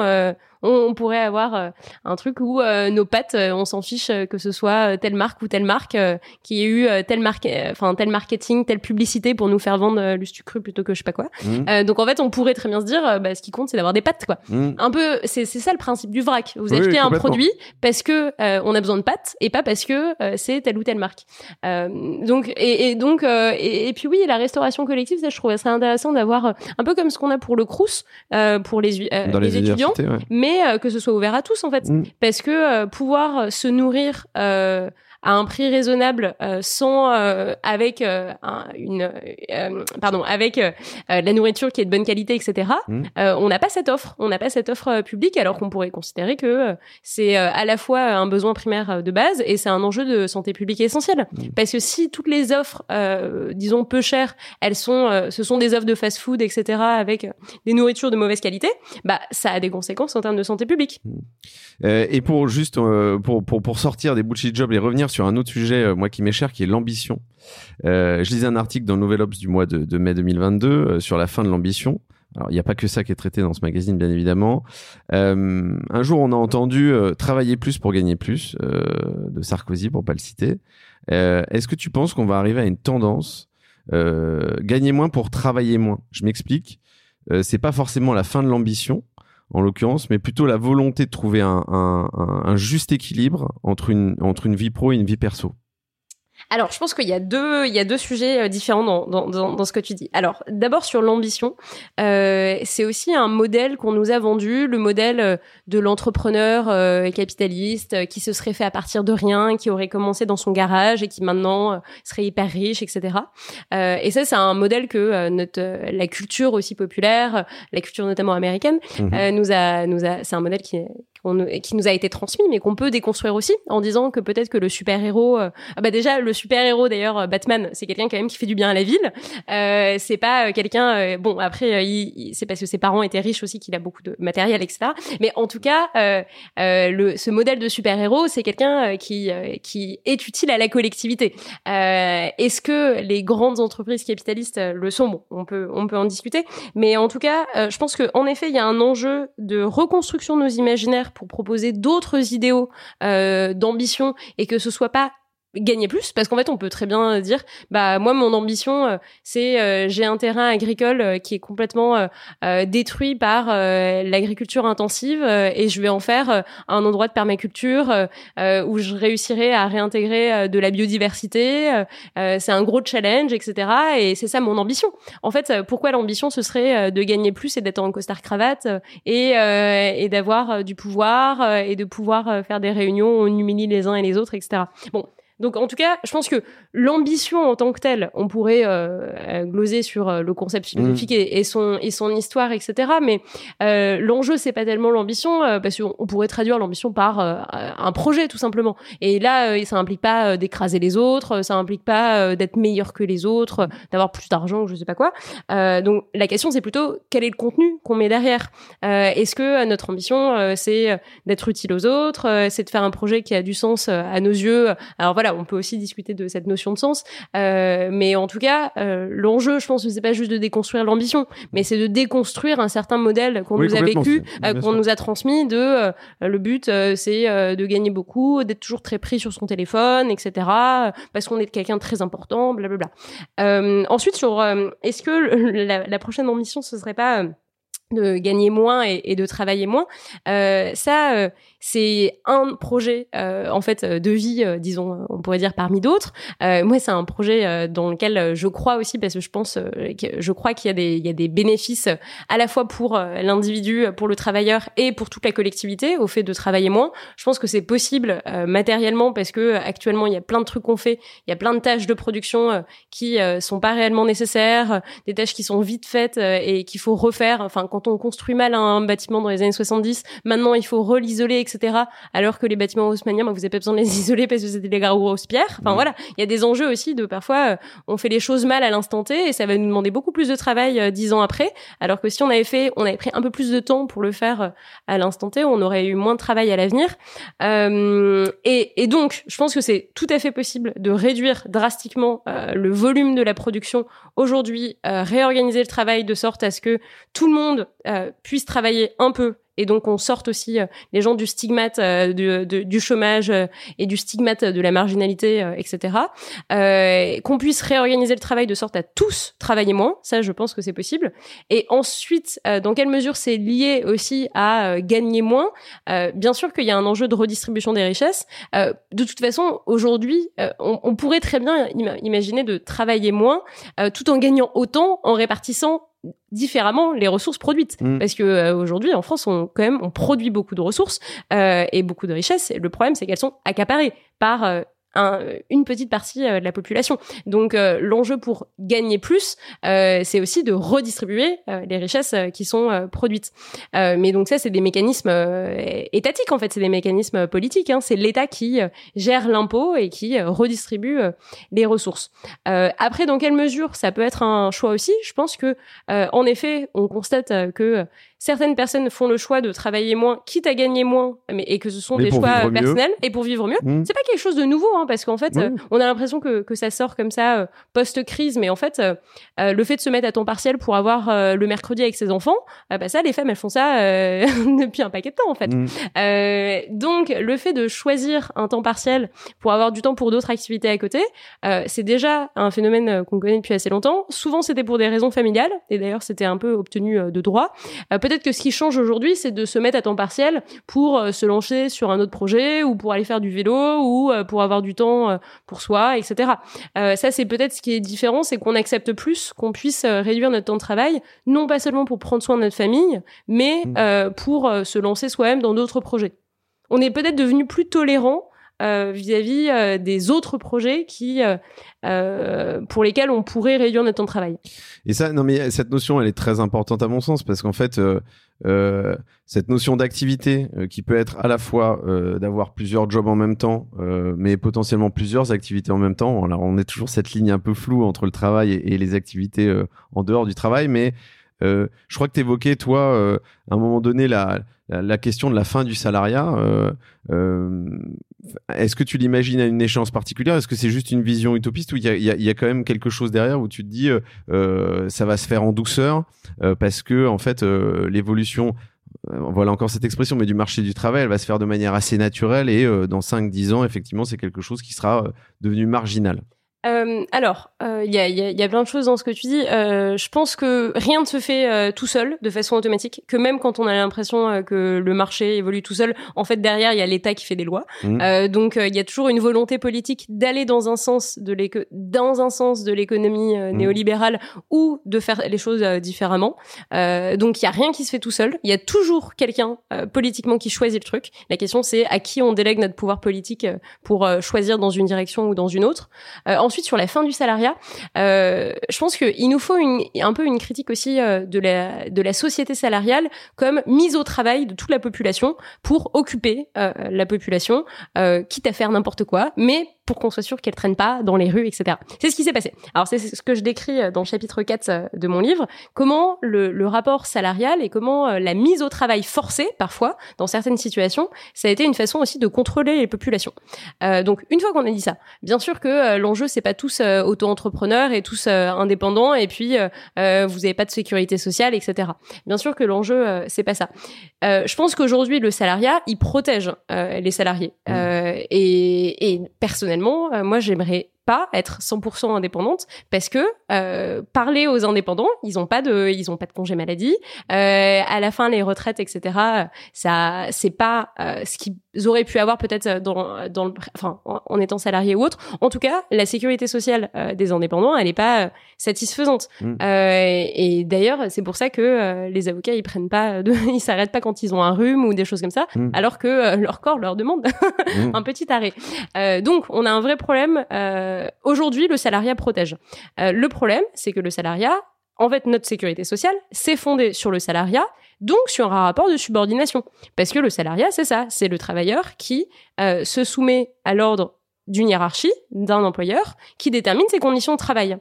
euh, on, pourrait avoir un truc où nos pattes, on s'en fiche que ce soit telle marque ou telle marque qui ait eu telle marque, enfin tel marketing, telle publicité pour nous faire vendre le cru plutôt que je sais pas quoi. Mmh. donc en fait, on pourrait très bien se dire, bah, ce qui compte, c'est d'avoir des pattes, quoi. Mmh. Un peu, c'est ça le principe du vrac. Vous achetez un produit parce que on a besoin de pattes et pas parce que c'est telle ou telle marque. donc et, donc et, puis oui, la restauration collective, ça je trouvais ça intéressant d'avoir un peu comme ce qu'on a pour le Crous euh, pour les, euh, les, étudiants, mais euh, que ce soit ouvert à tous en fait, mm. parce que pouvoir se nourrir à un prix raisonnable euh, sans euh, avec euh, une pardon avec la nourriture qui est de bonne qualité etc mmh. on n'a pas cette offre on n'a pas cette offre publique alors qu'on pourrait considérer que c'est à la fois un besoin primaire de base et c'est un enjeu de santé publique essentiel mmh. parce que si toutes les offres disons peu chères elles sont ce sont des offres de fast food etc avec des nourritures de mauvaise qualité bah ça a des conséquences en termes de santé publique mmh. et pour juste pour, pour pour sortir des bullshit jobs et revenir sur un autre sujet, euh, moi qui m'est cher, qui est l'ambition. Euh, je lisais un article dans le Nouvel Obs du mois de, mai 2022 euh, sur la fin de l'ambition. Alors, il n'y a pas que ça qui est traité dans ce magazine, bien évidemment. un jour, on a entendu travailler plus pour gagner plus de Sarkozy, pour pas le citer. Est-ce que tu penses qu'on va arriver à une tendance gagner moins pour travailler moins? Je m'explique. c'est pas forcément la fin de l'ambition, en l'occurrence, mais plutôt la volonté de trouver un, juste équilibre entre une, entre une vie pro et une vie perso. Alors, je pense qu'il y a deux, il y a deux sujets euh, différents dans, dans, dans, ce que tu dis. Alors, d'abord sur l'ambition, euh, c'est aussi un modèle qu'on nous a vendu, le modèle euh, de l'entrepreneur euh, capitaliste qui se serait fait à partir de rien, qui aurait commencé dans son garage et qui maintenant serait hyper riche, etc. et ça, c'est un modèle que notre la culture aussi populaire, la culture notamment américaine, mmh nous a, nous a, c'est un modèle qui, qui nous a été transmis, mais qu'on peut déconstruire aussi en disant que peut-être que le super héros, ah bah déjà le super héros d'ailleurs, euh, Batman, c'est quelqu'un quand même qui fait du bien à la ville. Euh, c'est pas euh, quelqu'un. Euh, bon, après, il, c'est parce que ses parents étaient riches aussi qu'il a beaucoup de matériel, etc. Mais en tout cas, le, ce modèle de super héros, c'est quelqu'un qui qui est utile à la collectivité. Est-ce que les grandes entreprises capitalistes le sont? Bon, on peut on peut en discuter. Mais en tout cas, je pense que en effet, il y a un enjeu de reconstruction de nos imaginaires pour proposer d'autres idéaux d'ambition et que ce soit pas gagner plus parce qu'en fait on peut très bien dire bah moi mon ambition euh, c'est euh, j'ai un terrain agricole euh, qui est complètement détruit par l'agriculture intensive et je vais en faire un endroit de permaculture où je réussirai à réintégrer de la biodiversité c'est un gros challenge etc et c'est ça mon ambition. En fait pourquoi l'ambition ce serait de gagner plus et d'être en costard cravate et, et d'avoir du pouvoir et de pouvoir faire des réunions où on humilie les uns et les autres etc bon donc en tout cas, je pense que l'ambition en tant que telle, on pourrait euh, euh gloser sur euh, le concept philosophique mm. et, son et son histoire, etc. Mais euh, l'enjeu c'est pas tellement l'ambition, euh, parce qu'on pourrait traduire l'ambition par un projet tout simplement. Et là, ça implique pas d'écraser les autres, ça implique pas d'être meilleur que les autres, d'avoir plus d'argent ou je sais pas quoi. donc la question c'est plutôt quel est le contenu qu'on met derrière? Est-ce que notre ambition c'est d'être utile aux autres, c'est de faire un projet qui a du sens à nos yeux? Alors voilà on peut aussi discuter de cette notion de sens. Euh, mais en tout cas, euh, l'enjeu, je pense que c'est pas juste de déconstruire l'ambition, mais c'est de déconstruire un certain modèle qu'on nous a vécu, euh, qu'on nous a transmis de le but, c'est de gagner beaucoup, d'être toujours très pris sur son téléphone, etc. Parce qu'on est quelqu'un de très important, blablabla. ensuite, sur est-ce que la, la, prochaine ambition, ce serait pas de gagner moins et, de travailler moins. Euh, ça, euh, c'est un projet euh, en fait de vie, euh, disons, on pourrait dire parmi d'autres. moi, c'est un projet dans lequel je crois aussi parce que je pense, je crois qu'il y a des, il y a des bénéfices à la fois pour l'individu, pour le travailleur et pour toute la collectivité au fait de travailler moins. Je pense que c'est possible matériellement parce que actuellement il y a plein de trucs qu'on fait, il y a plein de tâches de production qui sont pas réellement nécessaires, des tâches qui sont vite faites et qu'il faut refaire. Enfin, on construit mal un bâtiment dans les années 70, maintenant il faut rel'isoler, etc. Alors que les bâtiments haussmanniens, bah, vous n'avez pas besoin de les isoler parce que c'était des grosses pierres. Enfin voilà, il y a des enjeux aussi de parfois euh, on fait les choses mal à l'instant T et ça va nous demander beaucoup plus de travail euh, dix ans après. Alors que si on avait fait, on avait pris un peu plus de temps pour le faire euh, à l'instant T, on aurait eu moins de travail à l'avenir. Et, et, donc, je pense que c'est tout à fait possible de réduire drastiquement le volume de la production aujourd'hui, réorganiser le travail de sorte à ce que tout le monde euh, puisse travailler un peu et donc on sorte aussi les gens du stigmate du, du, chômage et du stigmate de la marginalité, etc. qu'on puisse réorganiser le travail de sorte à tous travailler moins, ça je pense que c'est possible. Et ensuite, dans quelle mesure c'est lié aussi à gagner moins? Bien sûr qu'il y a un enjeu de redistribution des richesses. de toute façon, aujourd'hui, on, pourrait très bien imaginer de travailler moins tout en gagnant autant en répartissant différemment les ressources produites mm. parce que euh, aujourd'hui en France on quand même on produit beaucoup de ressources euh, et beaucoup de richesses le problème c'est qu'elles sont accaparées par euh, une petite partie euh, de la population. Donc euh, l'enjeu pour gagner plus, c'est aussi de redistribuer les richesses qui sont produites. mais donc ça, c'est des mécanismes étatiques en fait, c'est des mécanismes politiques. Hein. C'est l'État qui gère l'impôt et qui redistribue les ressources. après, dans quelle mesure ça peut être un choix aussi? Je pense que en effet, on constate que certaines personnes font le choix de travailler moins, quitte à gagner moins, mais et que ce sont des choix personnels et pour vivre mieux. Mmh. C'est pas quelque chose de nouveau, hein, parce qu'en fait, euh, on a l'impression que, que ça sort comme ça euh, post-crise, mais en fait, euh, le fait de se mettre à temps partiel pour avoir le mercredi avec ses enfants, bah ça, les femmes, elles font ça depuis un paquet de temps en fait. Mmh. donc, le fait de choisir un temps partiel pour avoir du temps pour d'autres activités à côté, c'est déjà un phénomène qu'on connaît depuis assez longtemps. Souvent, c'était pour des raisons familiales, et d'ailleurs, c'était un peu obtenu de droit peut-être que ce qui change aujourd'hui, c'est de se mettre à temps partiel pour se lancer sur un autre projet ou pour aller faire du vélo ou pour avoir du temps euh, pour soi, etc. ça, c'est peut-être ce qui est différent, c'est qu'on accepte plus qu'on puisse réduire notre temps de travail, non pas seulement pour prendre soin de notre famille, mais mmh. pour se lancer soi-même dans d'autres projets. On est peut-être devenu plus tolérant vis-à-vis des autres projets qui euh, pour lesquels on pourrait réduire notre temps de travail. Et ça, non mais cette notion, elle est très importante à mon sens parce qu'en fait, euh, euh, cette notion d'activité euh, qui peut être à la fois euh, d'avoir plusieurs jobs en même temps, mais potentiellement plusieurs activités en même temps. Alors on est toujours cette ligne un peu floue entre le travail et, les activités en dehors du travail, mais je crois que tu évoquais, toi, à un moment donné, la, la, question de la fin du salariat. Est-ce que tu l'imagines à une échéance particulière? Est-ce que c'est juste une vision utopiste ou il y a, quand même quelque chose derrière où tu te dis euh, ça va se faire en douceur euh, parce que en fait euh, l'évolution voilà encore cette expression, mais du marché du travail, elle va se faire de manière assez naturelle et dans 5-10 ans, effectivement, c'est quelque chose qui sera devenu marginal. Euh, alors, il euh, y, a, y, a, y, a, plein de choses dans ce que tu dis. Euh, je pense que rien ne se fait euh, tout seul, de façon automatique. Que même quand on a l'impression euh, que le marché évolue tout seul, en fait derrière il y a l'État qui fait des lois. Mmh. donc il y a toujours une volonté politique d'aller dans un sens de dans un sens de l'économie mmh. néolibérale ou de faire les choses différemment. donc il y a rien qui se fait tout seul. Il y a toujours quelqu'un politiquement qui choisit le truc. La question c'est à qui on délègue notre pouvoir politique pour choisir dans une direction ou dans une autre ensuite, sur la fin du salariat, euh, je pense qu'il nous faut un peu une critique aussi euh, de, la, société salariale comme mise au travail de toute la population pour occuper euh, la population, quitte à faire n'importe quoi, mais pour qu'on soit sûr qu'elle traîne pas dans les rues, etc. C'est ce qui s'est passé. Alors c'est ce que je décris euh, dans le chapitre 4 euh, de mon livre, comment le, le rapport salarial et comment euh, la mise au travail forcée, parfois, dans certaines situations, ça a été une façon aussi de contrôler les populations. Euh, donc une fois qu'on a dit ça, bien sûr que l'enjeu c'est pas tous auto-entrepreneurs et tous indépendants et puis vous avez pas de sécurité sociale, etc. Bien sûr que l'enjeu c'est pas ça. je pense qu'aujourd'hui le salariat il protège les salariés mmh. et, et personnellement euh, moi, j'aimerais pas être 100% indépendante parce que euh, parler aux indépendants, ils ont pas de, ils ont pas de congé maladie. Euh, à la fin, les retraites, etc. Ça, c'est pas euh, ce qu'ils auraient pu avoir peut-être dans, dans le, enfin, en, étant salarié ou autre. En tout cas, la sécurité sociale euh, des indépendants, elle est pas satisfaisante. Mmh. et d'ailleurs, c'est pour ça que les avocats, ils prennent pas, de, ils s'arrêtent pas quand ils ont un rhume ou des choses comme ça, mmh. alors que leur corps leur demande mmh. un petit arrêt. donc, on a un vrai problème. Euh, aujourd'hui, le salariat protège. Euh, le problème, c'est que le salariat, en fait, notre sécurité sociale, c'est fondé sur le salariat, donc sur un rapport de subordination. Parce que le salariat, c'est ça, c'est le travailleur qui euh, se soumet à l'ordre d'une hiérarchie, d'un employeur, qui détermine ses conditions de travail.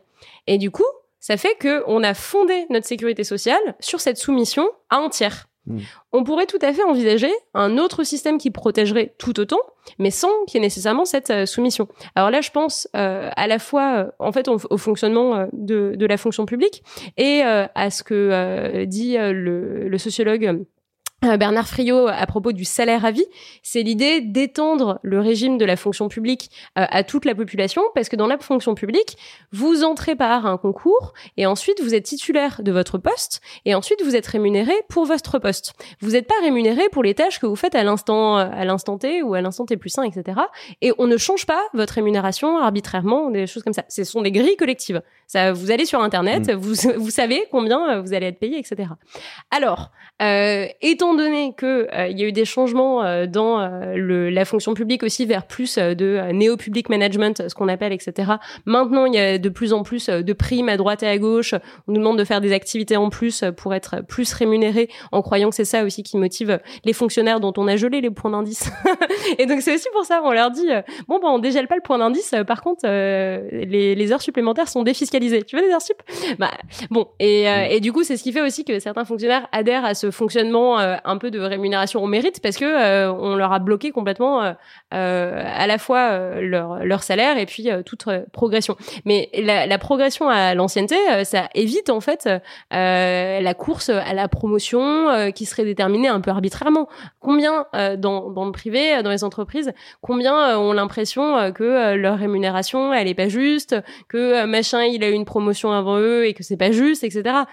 Et du coup, ça fait que on a fondé notre sécurité sociale sur cette soumission à un tiers. Hmm. On pourrait tout à fait envisager un autre système qui protégerait tout autant, mais sans qu'il y ait nécessairement cette euh, soumission. Alors là, je pense euh, à la fois, euh, en fait, au, fonctionnement de, la fonction publique et à ce que dit le, sociologue Bernard Friot à propos du salaire à vie, c'est l'idée d'étendre le régime de la fonction publique euh, à toute la population, parce que dans la fonction publique, vous entrez par un concours, et ensuite vous êtes titulaire de votre poste, et ensuite vous êtes rémunéré pour votre poste. Vous n'êtes pas rémunéré pour les tâches que vous faites à l'instant à l'instant T ou à l'instant T plus 1, etc. Et on ne change pas votre rémunération arbitrairement, des choses comme ça. Ce sont des grilles collectives. Ça, vous allez sur Internet, mm. vous, vous savez combien vous allez être payé, etc. Alors, euh, étant donné que euh, il y a eu des changements euh, dans euh, le, la fonction publique aussi vers plus de néo-public management, ce qu'on appelle, etc. Maintenant, il y a de plus en plus de primes à droite et à gauche. On nous demande de faire des activités en plus pour être plus rémunérés, en croyant que c'est ça aussi qui motive les fonctionnaires dont on a gelé les points d'indice. et donc c'est aussi pour ça on leur dit bon ben on dégèle pas le point d'indice. Par contre, les, les, heures supplémentaires sont défiscalisées. Tu veux des heures sup? Bah bon et, et du coup c'est ce qui fait aussi que certains fonctionnaires adhèrent à ce fonctionnement euh, un peu de rémunération au mérite parce que euh, on leur a bloqué complètement euh, à la fois leur, leur salaire et puis toute progression. Mais la, la progression à l'ancienneté, ça évite en fait la course à la promotion qui serait déterminée un peu arbitrairement. Combien dans, dans le privé, dans les entreprises, combien ont l'impression que leur rémunération elle est pas juste, que machin il a eu une promotion avant eux et que c'est pas juste, etc.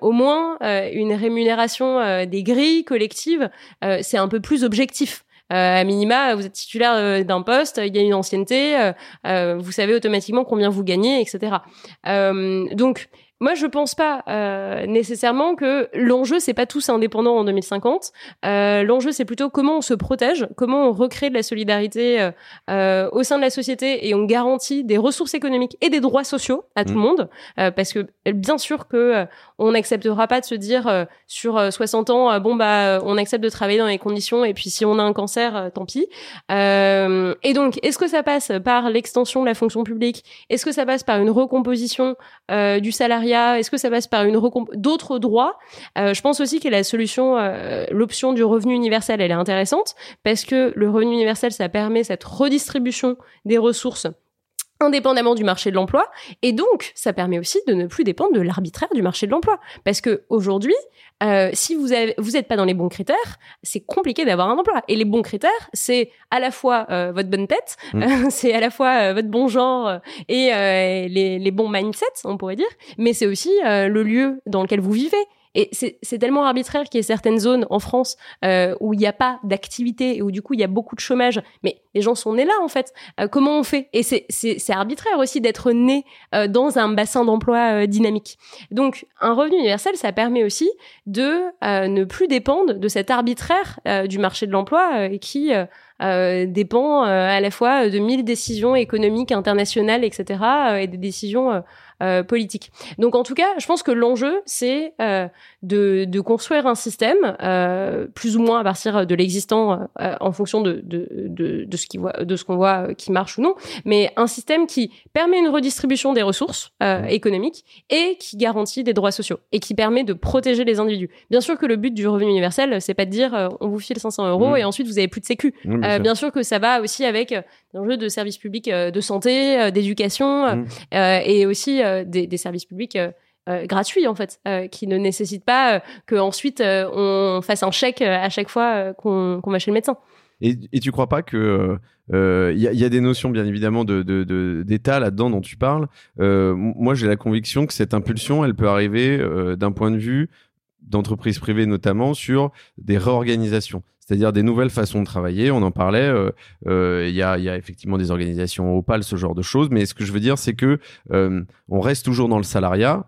au moins une rémunération euh, des grilles collectives, euh, c'est un peu plus objectif. Euh, à minima, vous êtes titulaire d'un poste, il y a une ancienneté, vous savez automatiquement combien vous gagnez, etc. donc moi, je pense pas euh, nécessairement que l'enjeu c'est pas tous indépendants en 2050. Euh, l'enjeu c'est plutôt comment on se protège, comment on recrée de la solidarité euh, euh au sein de la société et on garantit des ressources économiques et des droits sociaux à tout le mmh. monde. Euh, parce que bien sûr que euh, on n'acceptera pas de se dire sur 60 ans bon bah on accepte de travailler dans les conditions et puis si on a un cancer tant pis. et donc est-ce que ça passe par l'extension de la fonction publique? Est-ce que ça passe par une recomposition du salarié est-ce que ça passe par une d'autres droits? Euh, Je pense aussi que la solution, euh, l'option du revenu universel, elle est intéressante parce que le revenu universel, ça permet cette redistribution des ressources indépendamment du marché de l'emploi. Et donc ça permet aussi de ne plus dépendre de l'arbitraire du marché de l'emploi. Parce que aujourd'hui euh, si vous avez, vous êtes pas dans les bons critères c'est compliqué d'avoir un emploi. Et les bons critères c'est à la fois euh, votre bonne tête mmh. c'est à la fois euh, votre bon genre et les, les bons mindsets on pourrait dire mais c'est aussi le lieu dans lequel vous vivez et c'est tellement arbitraire qu'il y a certaines zones en France euh, où il n'y a pas d'activité et où du coup il y a beaucoup de chômage. Mais les gens sont nés là en fait. Euh, comment on fait? Et c'est arbitraire aussi d'être né euh, dans un bassin d'emploi dynamique. Donc un revenu universel, ça permet aussi de ne plus dépendre de cet arbitraire du marché de l'emploi qui dépend à la fois de mille décisions économiques internationales, etc. et des décisions euh, politique. Donc en tout cas, je pense que l'enjeu, c'est euh, de, de, construire un système, euh, plus ou moins à partir de l'existant, en fonction de, de, de, de ce qu'on voit, de ce qu'on voit qui marche ou non, mais un système qui permet une redistribution des ressources économiques et qui garantit des droits sociaux et qui permet de protéger les individus. Bien sûr que le but du revenu universel, c'est pas de dire on vous file 500 euros mmh. et ensuite vous avez plus de sécu. bien, bien sûr que ça va aussi avec l'enjeu de services publics de santé, d'éducation mmh. et aussi euh, des, services publics euh, euh, gratuits en fait, qui ne nécessitent pas que ensuite on fasse un chèque à chaque fois qu'on va chez le médecin. Et, et tu crois pas que il y, a des notions bien évidemment de, d'état là-dedans dont tu parles. moi, j'ai la conviction que cette impulsion, elle peut arriver d'un point de vue d'entreprises privées notamment sur des réorganisations c'est-à-dire des nouvelles façons de travailler. On en parlait. Euh, euh, il y, a, y, a, effectivement des organisations opales, ce genre de choses. Mais ce que je veux dire, c'est que euh, on reste toujours dans le salariat,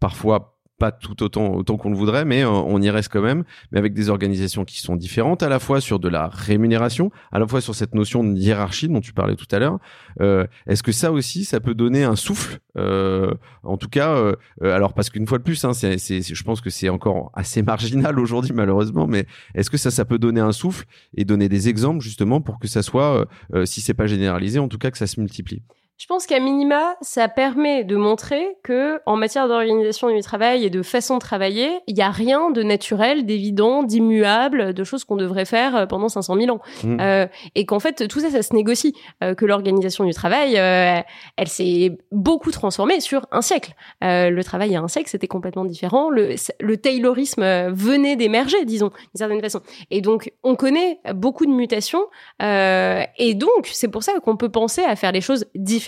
parfois pas tout autant autant qu'on le voudrait, mais euh, on y reste quand même, mais avec des organisations qui sont différentes, à la fois sur de la rémunération, à la fois sur cette notion de hiérarchie dont tu parlais tout à l'heure. Euh, Est-ce que ça aussi, ça peut donner un souffle euh, En tout cas, euh, alors parce qu'une fois de plus, hein, c'est, je pense que c'est encore assez marginal aujourd'hui malheureusement, mais est-ce que ça, ça peut donner un souffle et donner des exemples justement pour que ça soit, si c'est pas généralisé, en tout cas que ça se multiplie? Je pense qu'à minima, ça permet de montrer que, en matière d'organisation du travail et de façon de travailler, il n'y a rien de naturel, d'évident, d'immuable, de choses qu'on devrait faire euh, pendant 500 000 ans. Mmh. Euh, et qu'en fait, tout ça, ça se négocie. Euh, que l'organisation du travail, euh, elle s'est beaucoup transformée sur un siècle. Le travail il y a un siècle, c'était complètement différent. Le, le taylorisme venait d'émerger, disons, d'une certaine façon. Et donc, on connaît beaucoup de mutations. et donc, c'est pour ça qu'on peut penser à faire les choses différemment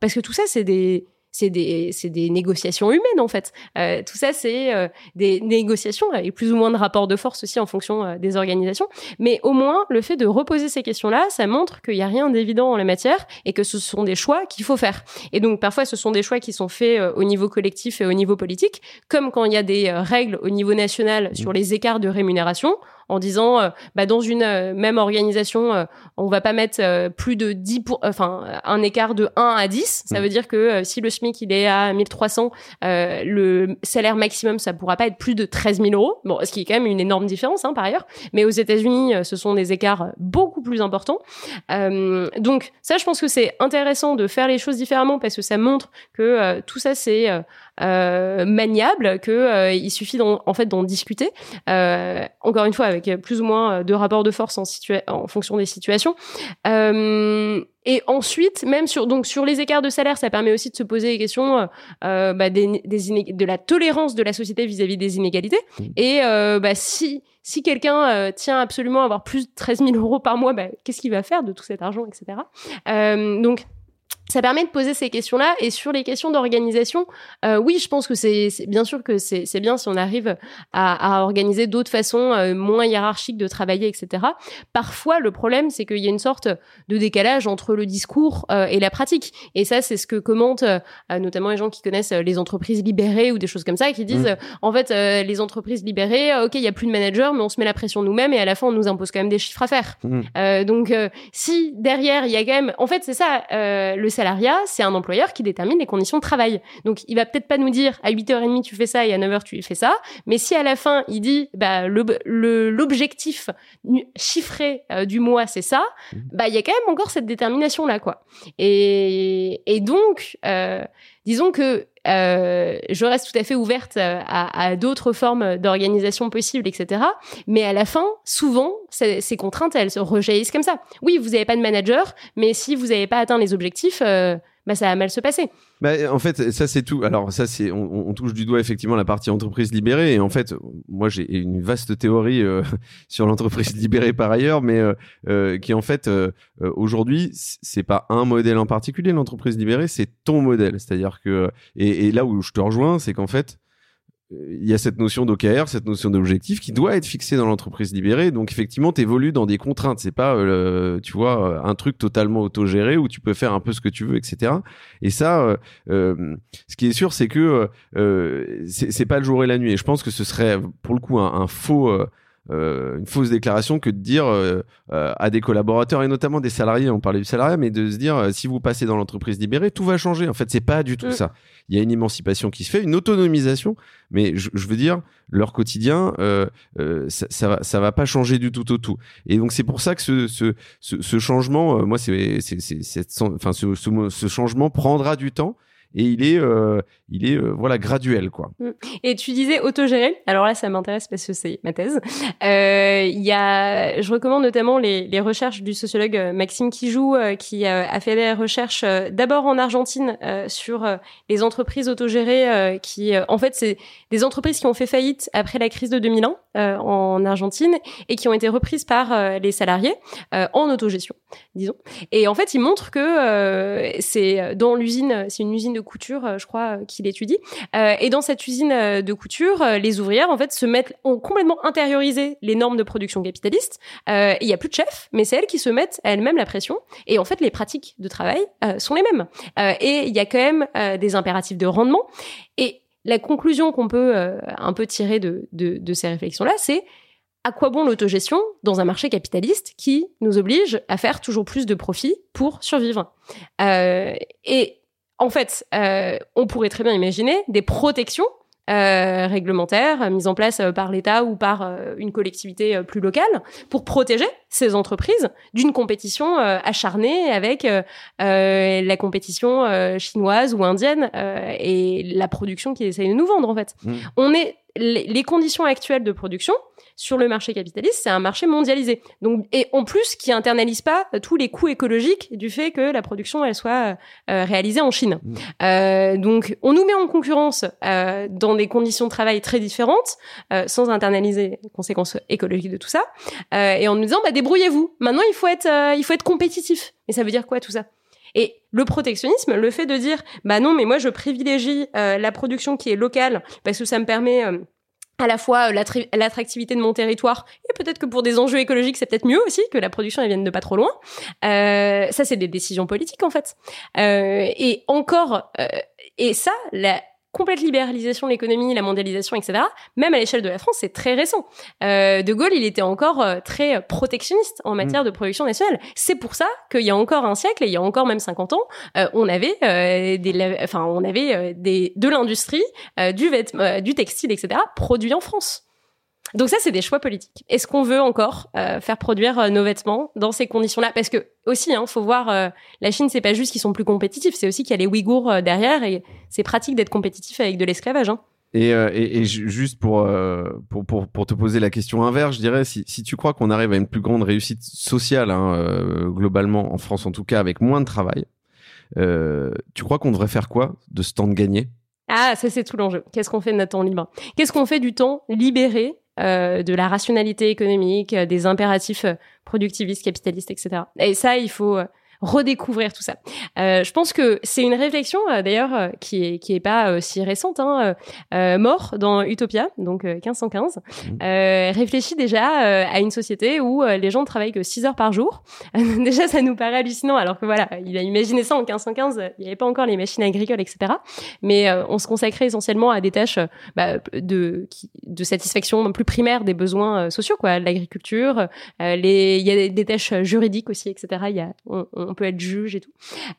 parce que tout ça, c'est des, c'est des, des, négociations humaines en fait. Euh, tout ça, c'est euh, des négociations avec plus ou moins de rapports de force aussi en fonction euh, des organisations. Mais au moins, le fait de reposer ces questions-là, ça montre qu'il n'y a rien d'évident en la matière et que ce sont des choix qu'il faut faire. Et donc parfois, ce sont des choix qui sont faits au niveau collectif et au niveau politique, comme quand il y a des règles au niveau national sur les écarts de rémunération en disant euh, bah, dans une euh, même organisation, euh, on va pas mettre plus de 10 pour, enfin un écart de 1 à 10. Ça mm. veut dire que si le SMIC il est à 1300, le salaire maximum ça pourra pas être plus de 13 000 euros. Bon, ce qui est quand même une énorme différence hein, par ailleurs. Mais aux États-Unis, ce sont des écarts beaucoup plus importants. donc ça, je pense que c'est intéressant de faire les choses différemment parce que ça montre que tout ça c'est euh, maniable que euh, il suffit en, fait d'en discuter. Euh, encore une fois, avec plus ou moins de rapports de force en, en fonction des situations. Et ensuite, même sur donc sur les écarts de salaire, ça permet aussi de se poser les questions euh, bah, des, des de la tolérance de la société vis-à-vis des inégalités. Mmh. Et euh, bah, si si quelqu'un tient absolument à avoir plus de 13 000 euros par mois, bah, qu'est-ce qu'il va faire de tout cet argent, etc. donc ça permet de poser ces questions-là. Et sur les questions d'organisation, euh, oui, je pense que c'est bien sûr que c'est bien si on arrive à, à organiser d'autres façons euh, moins hiérarchiques de travailler, etc. Parfois, le problème, c'est qu'il y a une sorte de décalage entre le discours euh, et la pratique. Et ça, c'est ce que commentent notamment les gens qui connaissent les entreprises libérées ou des choses comme ça, qui disent, mmh. en fait, les entreprises libérées, ok, il y a plus de managers, mais on se met la pression nous-mêmes et à la fin, on nous impose quand même des chiffres à faire. Mmh. donc, si derrière, il y a quand même, en fait, c'est ça, le salariat, c'est un employeur qui détermine les conditions de travail. Donc, il va peut-être pas nous dire à 8h30 tu fais ça et à 9h tu fais ça, mais si à la fin il dit bah l'objectif chiffré euh, du mois c'est ça, mmh. bah il y a quand même encore cette détermination là quoi. Et, et donc euh, disons que euh, je reste tout à fait ouverte à, à d'autres formes d'organisation possibles, etc. Mais à la fin, souvent, ces, contraintes, elles se rejaillissent comme ça. Oui, vous n'avez pas de manager, mais si vous n'avez pas atteint les objectifs, euh, ça va mal se passer. Bah, en fait, ça c'est tout. Alors ça c'est, on, touche du doigt effectivement la partie entreprise libérée. Et en fait, moi j'ai une vaste théorie euh, sur l'entreprise libérée par ailleurs, mais euh, euh, qui en fait aujourd'hui c'est pas un modèle en particulier l'entreprise libérée, c'est ton modèle. C'est-à-dire que et là où je te rejoins, c'est qu'en fait il y a cette notion d'OKR, cette notion d'objectif qui doit être fixée dans l'entreprise libérée. Donc effectivement, tu évolues dans des contraintes. C'est pas, euh, tu vois, un truc totalement autogéré où tu peux faire un peu ce que tu veux, etc. Et ça, euh, euh, ce qui est sûr, c'est que c'est pas le jour et la nuit. Et je pense que ce serait pour le coup un, faux euh, une fausse déclaration que de dire euh, euh, à des collaborateurs et notamment des salariés, on parlait du salariat, mais de se dire si vous passez dans l'entreprise libérée, tout va changer. En fait, c'est pas du tout mm. ça. Il y a une émancipation qui se fait, une autonomisation, mais je, veux dire, leur quotidien, ça, ça, va, ça va pas changer du tout au tout. Et donc c'est pour ça que ce, ce, ce, changement, moi, c'est, c'est, enfin, ce, ce changement prendra du temps et il est, euh, il est euh, voilà graduel quoi. Mm. Et tu disais autogéré. Alors là, ça m'intéresse parce que c'est ma thèse. Euh, y a, je recommande notamment les, les recherches du sociologue euh, Maxime Kijou qui a fait des recherches d'abord en Argentine sur les entreprises autogérées qui, en fait, c'est des entreprises qui ont fait faillite après la crise de 2001 en Argentine et qui ont été reprises par les salariés en autogestion, disons. Et en fait, il montre que c'est dans l'usine, c'est une usine de couture, euh, je crois, euh, qu'il étudie. Euh, et dans cette usine de couture, les ouvrières, en fait, se mettent, ont complètement intériorisé les normes de production capitaliste. Il y a plus de chefs, mais c'est elles qui se mettent à elles-mêmes la pression. Et en fait, les pratiques de travail sont les mêmes. et il y a quand même des impératifs de rendement. Et la conclusion qu'on peut un peu tirer de, ces réflexions-là, c'est à quoi bon l'autogestion dans un marché capitaliste qui nous oblige à faire toujours plus de profits pour survivre? Euh, Et en fait, euh, on pourrait très bien imaginer des protections réglementaires mises en place par l'État ou par une collectivité plus locale pour protéger ces entreprises d'une compétition acharnée avec la compétition chinoise ou indienne et la production qui essaye de nous vendre en fait. Mmh. On est les conditions actuelles de production sur le marché capitaliste, c'est un marché mondialisé. Donc, et en plus, qui internalise pas tous les coûts écologiques du fait que la production elle soit euh, réalisée en Chine. Mmh. Euh, donc, on nous met en concurrence euh, dans des conditions de travail très différentes, euh, sans internaliser les conséquences écologiques de tout ça, euh, et en nous disant bah débrouillez-vous. Maintenant, il faut être, il faut être compétitif. Et ça veut dire quoi tout ça? Et le protectionnisme, le fait de dire, bah non, mais moi je privilégie euh, la production qui est locale parce que ça me permet euh, à la fois euh, l'attractivité de mon territoire et peut-être que pour des enjeux écologiques c'est peut-être mieux aussi que la production elle vienne de pas trop loin. ça c'est des décisions politiques en fait. et encore et ça la, complète libéralisation de l'économie, la mondialisation, etc., même à l'échelle de la France, c'est très récent. Euh, de Gaulle, il était encore euh, très protectionniste en matière mm. de production nationale. C'est pour ça qu'il y a encore un siècle, et il y a encore même 50 ans, euh, on avait des, enfin, on avait des, de l'industrie, du, du textile, etc., produit en France. Donc ça, c'est des choix politiques. Est-ce qu'on veut encore euh, faire produire euh, nos vêtements dans ces conditions-là? Parce que aussi, hein, faut voir, euh, la Chine, c'est pas juste qu'ils sont plus compétitifs, c'est aussi qu'il y a les Ouïghours derrière et c'est pratique d'être compétitif avec de l'esclavage. Hein. Et, et, juste pour, pour, pour, pour, te poser la question inverse, je dirais, si, si tu crois qu'on arrive à une plus grande réussite sociale, hein, globalement, en France en tout cas, avec moins de travail, tu crois qu'on devrait faire quoi de ce temps de gagner? Ah, ça c'est tout l'enjeu. Qu'est-ce qu'on fait de notre temps libre? Qu'est-ce qu'on fait du temps libéré euh, de la rationalité économique, euh, des impératifs euh, productivistes, capitalistes, etc. Et ça, il faut redécouvrir tout ça. Euh, je pense que c'est une réflexion euh, d'ailleurs euh, qui est qui est pas euh, si récente. Hein, mort dans Utopia, donc 1515, mmh. réfléchit déjà à une société où les gens ne travaillent que 6 heures par jour. déjà, ça nous paraît hallucinant, alors que voilà, il a imaginé ça en 1515. Il n'y avait pas encore les machines agricoles, etc. Mais on se consacrait essentiellement à des tâches bah, de de satisfaction plus primaire des besoins sociaux, quoi, l'agriculture. les il y a des, tâches juridiques aussi, etc. Il y a on peut être juge et tout.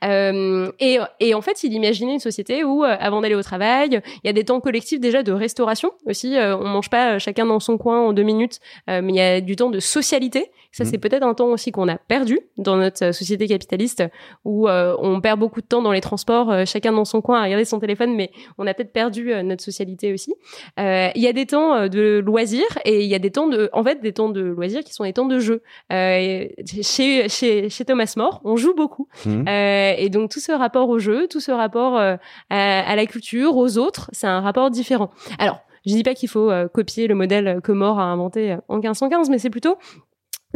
Euh, et, et, en fait, il imaginait une société où, euh, avant d'aller au travail, il y a des temps collectifs déjà de restauration aussi. Euh, on mange pas chacun dans son coin en deux minutes, mais il y a du temps de socialité. Ça, c'est mmh. peut-être un temps aussi qu'on a perdu dans notre société capitaliste, où on perd beaucoup de temps dans les transports, chacun dans son coin à regarder son téléphone, mais on a peut-être perdu notre socialité aussi. Il y a des temps de loisirs et il y a des temps de, en fait, des temps de loisirs qui sont des temps de jeu. chez, chez, chez Thomas More, on joue beaucoup. Mmh. Euh, et donc tout ce rapport au jeu, tout ce rapport euh, à, la culture, aux autres, c'est un rapport différent. Alors, je dis pas qu'il faut euh, copier le modèle que More a inventé en 1515, mais c'est plutôt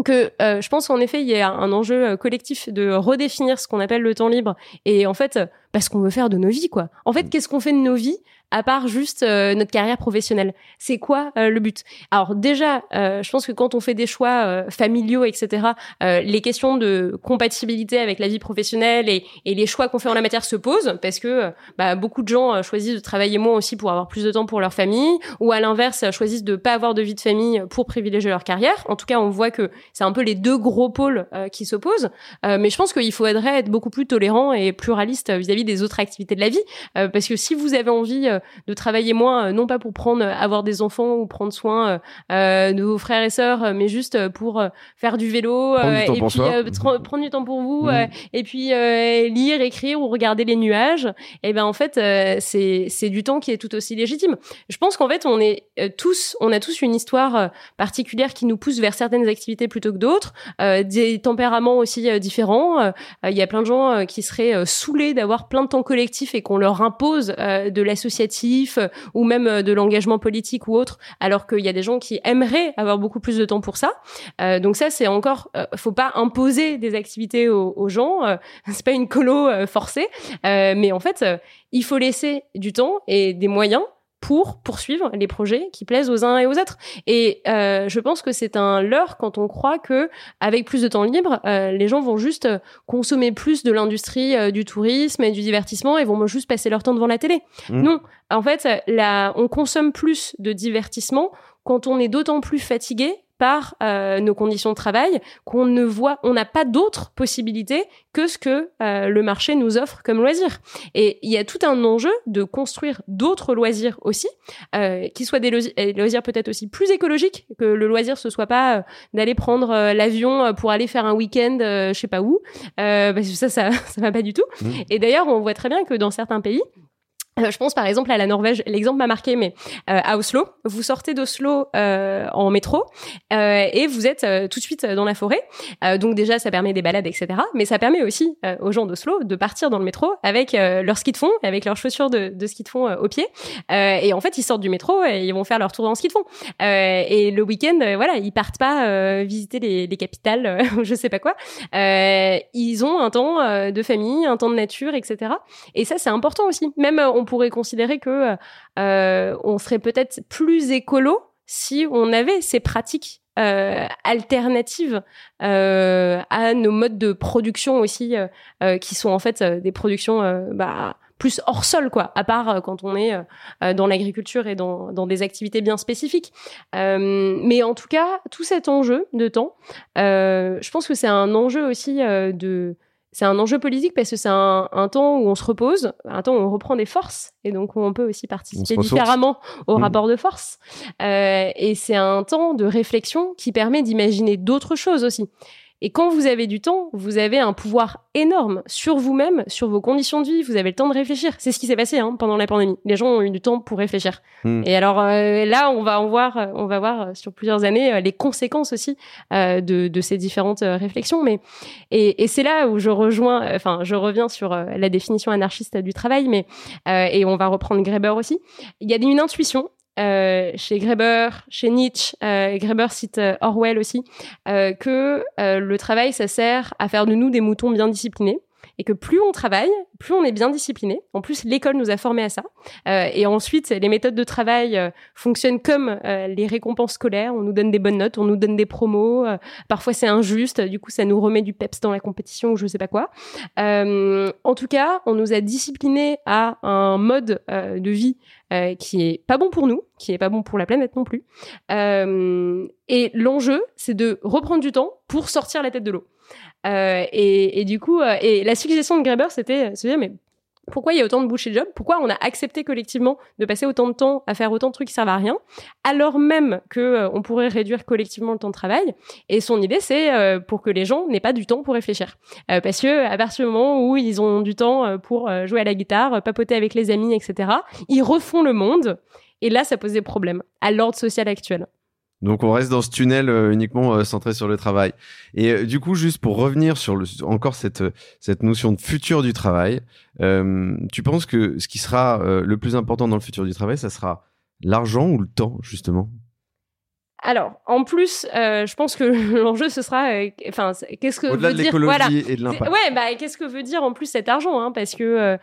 que je pense qu'en effet il y a un enjeu collectif de redéfinir ce qu'on appelle le temps libre et en fait parce qu'on veut faire de nos vies quoi. En fait, mmh. qu'est-ce qu'on fait de nos vies à part juste euh, notre carrière professionnelle C'est quoi euh, le but? Alors déjà, euh, je pense que quand on fait des choix familiaux, etc., les questions de compatibilité avec la vie professionnelle et, les choix qu'on fait en la matière se posent parce que bah, beaucoup de gens choisissent de travailler moins aussi pour avoir plus de temps pour leur famille ou à l'inverse choisissent de pas avoir de vie de famille pour privilégier leur carrière. En tout cas, on voit que c'est un peu les deux gros pôles qui s'opposent. mais je pense qu'il faudrait être beaucoup plus tolérant et pluraliste vis-à-vis -vis des autres activités de la vie parce que si vous avez envie de travailler moins, euh, non pas pour prendre, euh, avoir des enfants ou prendre soin euh, de vos frères et sœurs, mais juste pour faire du vélo et puis prendre du temps pour vous mmh. et puis lire, écrire ou regarder les nuages. Et ben en fait, c'est c'est du temps qui est tout aussi légitime. Je pense qu'en fait, on est tous, on a tous une histoire particulière qui nous pousse vers certaines activités plutôt que d'autres, des tempéraments aussi différents. Il y a plein de gens qui seraient saoulés d'avoir plein de temps collectif et qu'on leur impose de l'associatif euh, ou même euh, de l'engagement politique ou autre, alors qu'il y a des gens qui aimeraient avoir beaucoup plus de temps pour ça. Euh, donc ça, c'est encore, faut pas imposer des activités aux, gens. c'est pas une colo forcée, mais en fait, il faut laisser du temps et des moyens pour poursuivre les projets qui plaisent aux uns et aux autres. Et euh, je pense que c'est un leurre quand on croit que avec plus de temps libre, euh, les gens vont juste consommer plus de l'industrie euh, du tourisme et du divertissement et vont juste passer leur temps devant la télé. Mmh. Non, en fait, on consomme plus de divertissement quand on est d'autant plus fatigué par euh, nos conditions de travail, qu'on ne voit, on n'a pas d'autres possibilités que ce que euh, le marché nous offre comme loisir. Et il y a tout un enjeu de construire d'autres loisirs aussi, euh, qui soient des loisirs peut-être aussi plus écologiques, que le loisir ce soit pas euh, d'aller prendre l'avion pour aller faire un week-end, je sais pas où, parce que ça, ça, ça va pas du tout. Mmh. Et d'ailleurs, on voit très bien que dans certains pays, euh, je pense par exemple à la Norvège, l'exemple m'a marqué, mais euh, à Oslo, vous sortez d'Oslo euh, en métro euh, et vous êtes euh, tout de suite dans la forêt. donc déjà, ça permet des balades, etc. Mais ça permet aussi aux gens d'Oslo de partir dans le métro avec leur ski de fond, avec leurs chaussures de, de ski de fond au pied. et en fait, ils sortent du métro et ils vont faire leur tour en ski de fond. et le week-end, voilà, ils partent pas visiter les, les capitales, je sais pas quoi. ils ont un temps de famille, un temps de nature, etc. Et ça, c'est important aussi. Même on pourrait considérer que euh, on serait peut-être plus écolo si on avait ces pratiques euh, alternatives euh, à nos modes de production aussi, qui sont en fait des productions bah, plus hors sol, quoi, à part quand on est dans l'agriculture et dans, dans, des activités bien spécifiques. mais en tout cas, tout cet enjeu de temps, je pense que c'est un enjeu aussi de c'est un enjeu politique parce que c'est un, temps où on se repose, un temps où on reprend des forces et donc où on peut aussi participer différemment au mmh. rapport de force. Euh, et c'est un temps de réflexion qui permet d'imaginer d'autres choses aussi. Et quand vous avez du temps, vous avez un pouvoir énorme sur vous-même, sur vos conditions de vie. Vous avez le temps de réfléchir. C'est ce qui s'est passé hein, pendant la pandémie. Les gens ont eu du temps pour réfléchir. Hmm. Et alors euh, là, on va en voir, euh, on va voir euh, sur plusieurs années les conséquences aussi de, de, ces différentes réflexions. Mais et, et c'est là où je rejoins, enfin, je reviens sur la définition anarchiste du travail, mais et on va reprendre Greber aussi. Il y a une intuition euh, chez Greber, chez Nietzsche, euh, Greber cite euh, Orwell aussi, euh, que le travail, ça sert à faire de nous des moutons bien disciplinés et que plus on travaille, plus on est bien discipliné. En plus, l'école nous a formés à ça. Euh, et ensuite, les méthodes de travail euh, fonctionnent comme euh, les récompenses scolaires. On nous donne des bonnes notes, on nous donne des promos. parfois, c'est injuste. Du coup, ça nous remet du peps dans la compétition ou je sais pas quoi. en tout cas, on nous a disciplinés à un mode de vie qui est pas bon pour nous, qui est pas bon pour la planète non plus. et l'enjeu, c'est de reprendre du temps pour sortir la tête de l'eau. Euh, et, du coup, euh, et la suggestion de Graeber, c'était euh, se dire, mais pourquoi il y a autant de bullshit job Pourquoi on a accepté collectivement de passer autant de temps à faire autant de trucs qui servent à rien, alors même que on pourrait réduire collectivement le temps de travail? Et son idée, c'est pour que les gens n'aient pas du temps pour réfléchir, parce que à partir du moment où ils ont du temps pour jouer à la guitare, papoter avec les amis, etc., ils refont le monde. Et là, ça pose des problèmes à l'ordre social actuel. Donc on reste dans ce tunnel euh, uniquement euh, centré sur le travail. Et euh, du coup, juste pour revenir sur le, encore cette, cette notion de futur du travail, tu penses que ce qui sera le plus important dans le futur du travail, ça sera l'argent ou le temps, justement? Alors, en plus, je pense que l'enjeu ce sera, enfin, qu'est-ce que au-delà de l'écologie et de l'impact. Ouais, bah, qu'est-ce que veut dire en plus cet argent, hein, parce que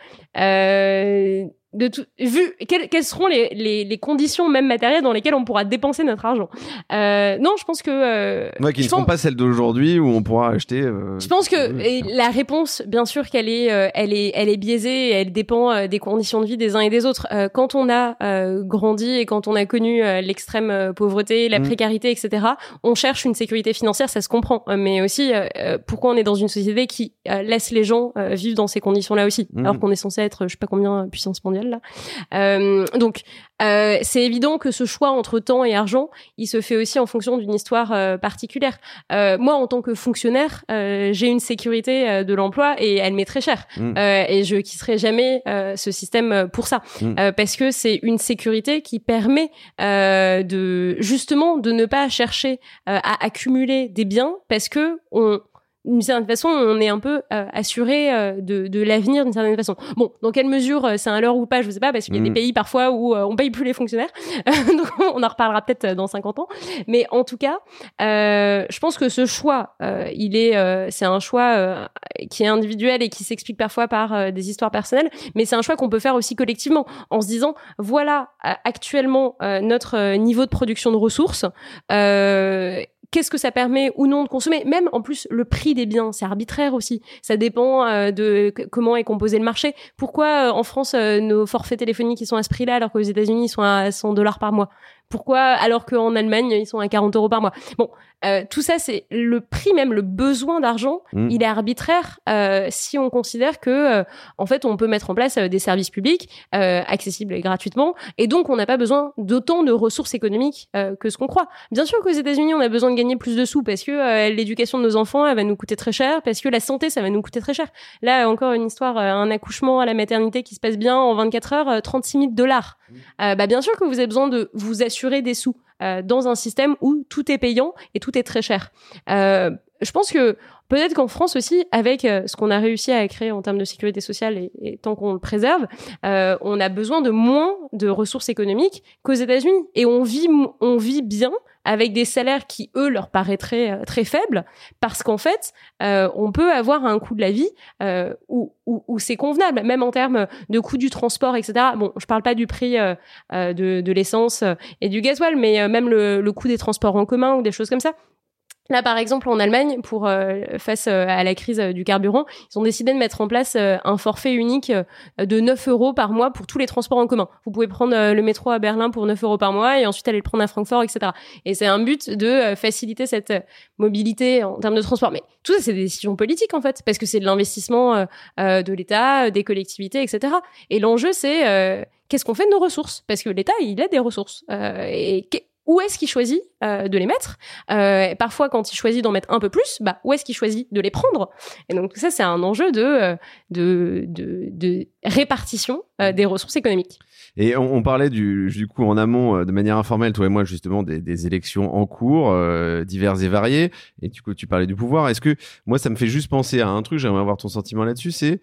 de tout, vu quelles, seront les, les, les, conditions même matérielles dans lesquelles on pourra dépenser notre argent. Euh, non, je pense que euh, ouais, qui ne seront pas celles d'aujourd'hui où on pourra acheter. Euh, je pense que la réponse, bien sûr, qu'elle est, euh, elle est, elle est biaisée. Et elle dépend euh, des conditions de vie des uns et des autres. quand on a grandi et quand on a connu l'extrême pauvreté, la mmh. précarité, etc., on cherche une sécurité financière, ça se comprend. Mais aussi, pourquoi on est dans une société qui laisse les gens vivre dans ces conditions-là aussi, mmh. alors qu'on est censé être, je sais pas combien puissance mondiale euh, donc, euh, c'est évident que ce choix entre temps et argent, il se fait aussi en fonction d'une histoire euh, particulière. moi, en tant que fonctionnaire, j'ai une sécurité de l'emploi et elle m'est très chère. Mm. et je quitterai jamais ce système pour ça, mm. parce que c'est une sécurité qui permet de justement de ne pas chercher à accumuler des biens, parce que on d'une certaine façon, on est un peu euh, assuré euh, de, de l'avenir d'une certaine façon. Bon, dans quelle mesure euh, c'est un leurre ou pas, je ne sais pas, parce qu'il y a des mm. pays parfois où on paye plus les fonctionnaires. donc on en reparlera peut-être dans 50 ans. Mais en tout cas, je pense que ce choix, il est, c'est un choix qui est individuel et qui s'explique parfois par des histoires personnelles, mais c'est un choix qu'on peut faire aussi collectivement en se disant, voilà actuellement notre niveau de production de ressources qu'est-ce que ça permet ou non de consommer. Même en plus, le prix des biens, c'est arbitraire aussi. Ça dépend euh, de comment est composé le marché. Pourquoi euh, en France, euh, nos forfaits téléphoniques sont à ce prix-là alors qu'aux États-Unis ils sont à 100 dollars par mois? Pourquoi alors qu'en Allemagne ils sont à 40 euros par mois? Bon, euh, tout ça c'est le prix même, le besoin d'argent, Mm. il est arbitraire euh, si on considère que euh, en fait on peut mettre en place des services publics accessibles gratuitement et donc on n'a pas besoin d'autant de ressources économiques que ce qu'on croit. Bien sûr qu'aux États-Unis on a besoin de gagner plus de sous parce que l'éducation de nos enfants elle va nous coûter très cher, parce que la santé ça va nous coûter très cher. Là encore une histoire, un accouchement à la maternité qui se passe bien en 24 heures, euh, 36 000 dollars. Euh, bah bien sûr que vous avez besoin de vous assurer des sous euh, dans un système où tout est payant et tout est très cher. Euh, je pense que peut-être qu'en France aussi, avec euh, ce qu'on a réussi à créer en termes de sécurité sociale et, et tant qu'on le préserve, on a besoin de moins de ressources économiques qu'aux États-Unis et on vit on vit bien avec des salaires qui eux leur paraîtraient euh, très faibles parce qu'en fait euh, on peut avoir un coût de la vie euh, où, où, c'est convenable même en termes de coût du transport etc bon je parle pas du prix euh, de, l'essence et du gasoil mais même le, le coût des transports en commun ou des choses comme ça Là, par exemple, en Allemagne, pour euh, face euh, à la crise euh, du carburant, ils ont décidé de mettre en place un forfait unique de 9 euros par mois pour tous les transports en commun. Vous pouvez prendre le métro à Berlin pour 9 euros par mois et ensuite aller le prendre à Francfort, etc. Et c'est un but de faciliter cette mobilité en termes de transport. Mais tout ça, c'est des décisions politiques en fait, parce que c'est de l'investissement de l'État, des collectivités, etc. Et l'enjeu, c'est qu'est-ce qu'on fait de nos ressources? Parce que l'État, il a des ressources. Où est-ce qu'il choisit euh, de les mettre euh, Parfois, quand il choisit d'en mettre un peu plus, bah, où est-ce qu'il choisit de les prendre? Et donc, ça, c'est un enjeu de, euh, de, de, répartition des ressources économiques. Et on, on parlait du, du coup en amont, de manière informelle, toi et moi, justement, des, des élections en cours, diverses et variées. Et du coup, tu parlais du pouvoir. Est-ce que, moi, ça me fait juste penser à un truc, j'aimerais avoir ton sentiment là-dessus, c'est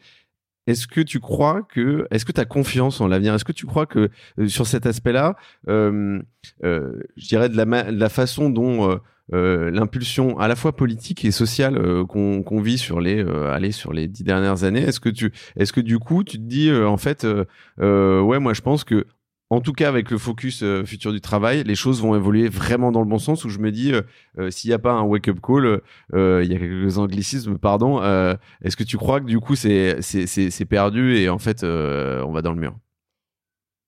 est-ce que tu crois que, est-ce que tu as confiance en l'avenir? Est-ce que tu crois que euh, sur cet aspect-là, euh, euh, je dirais de la, façon dont l'impulsion à la fois politique et sociale qu'on vit sur les, sur les dix dernières années, est-ce que tu, est-ce que du coup, tu te dis en fait, ouais, moi je pense que en tout cas, avec le focus euh, futur du travail, les choses vont évoluer vraiment dans le bon sens. Où je me dis, euh, euh, s'il n'y a pas un wake-up call, euh, il y a quelques anglicismes, pardon. Est-ce que tu crois que du coup c'est perdu et en fait on va dans le mur?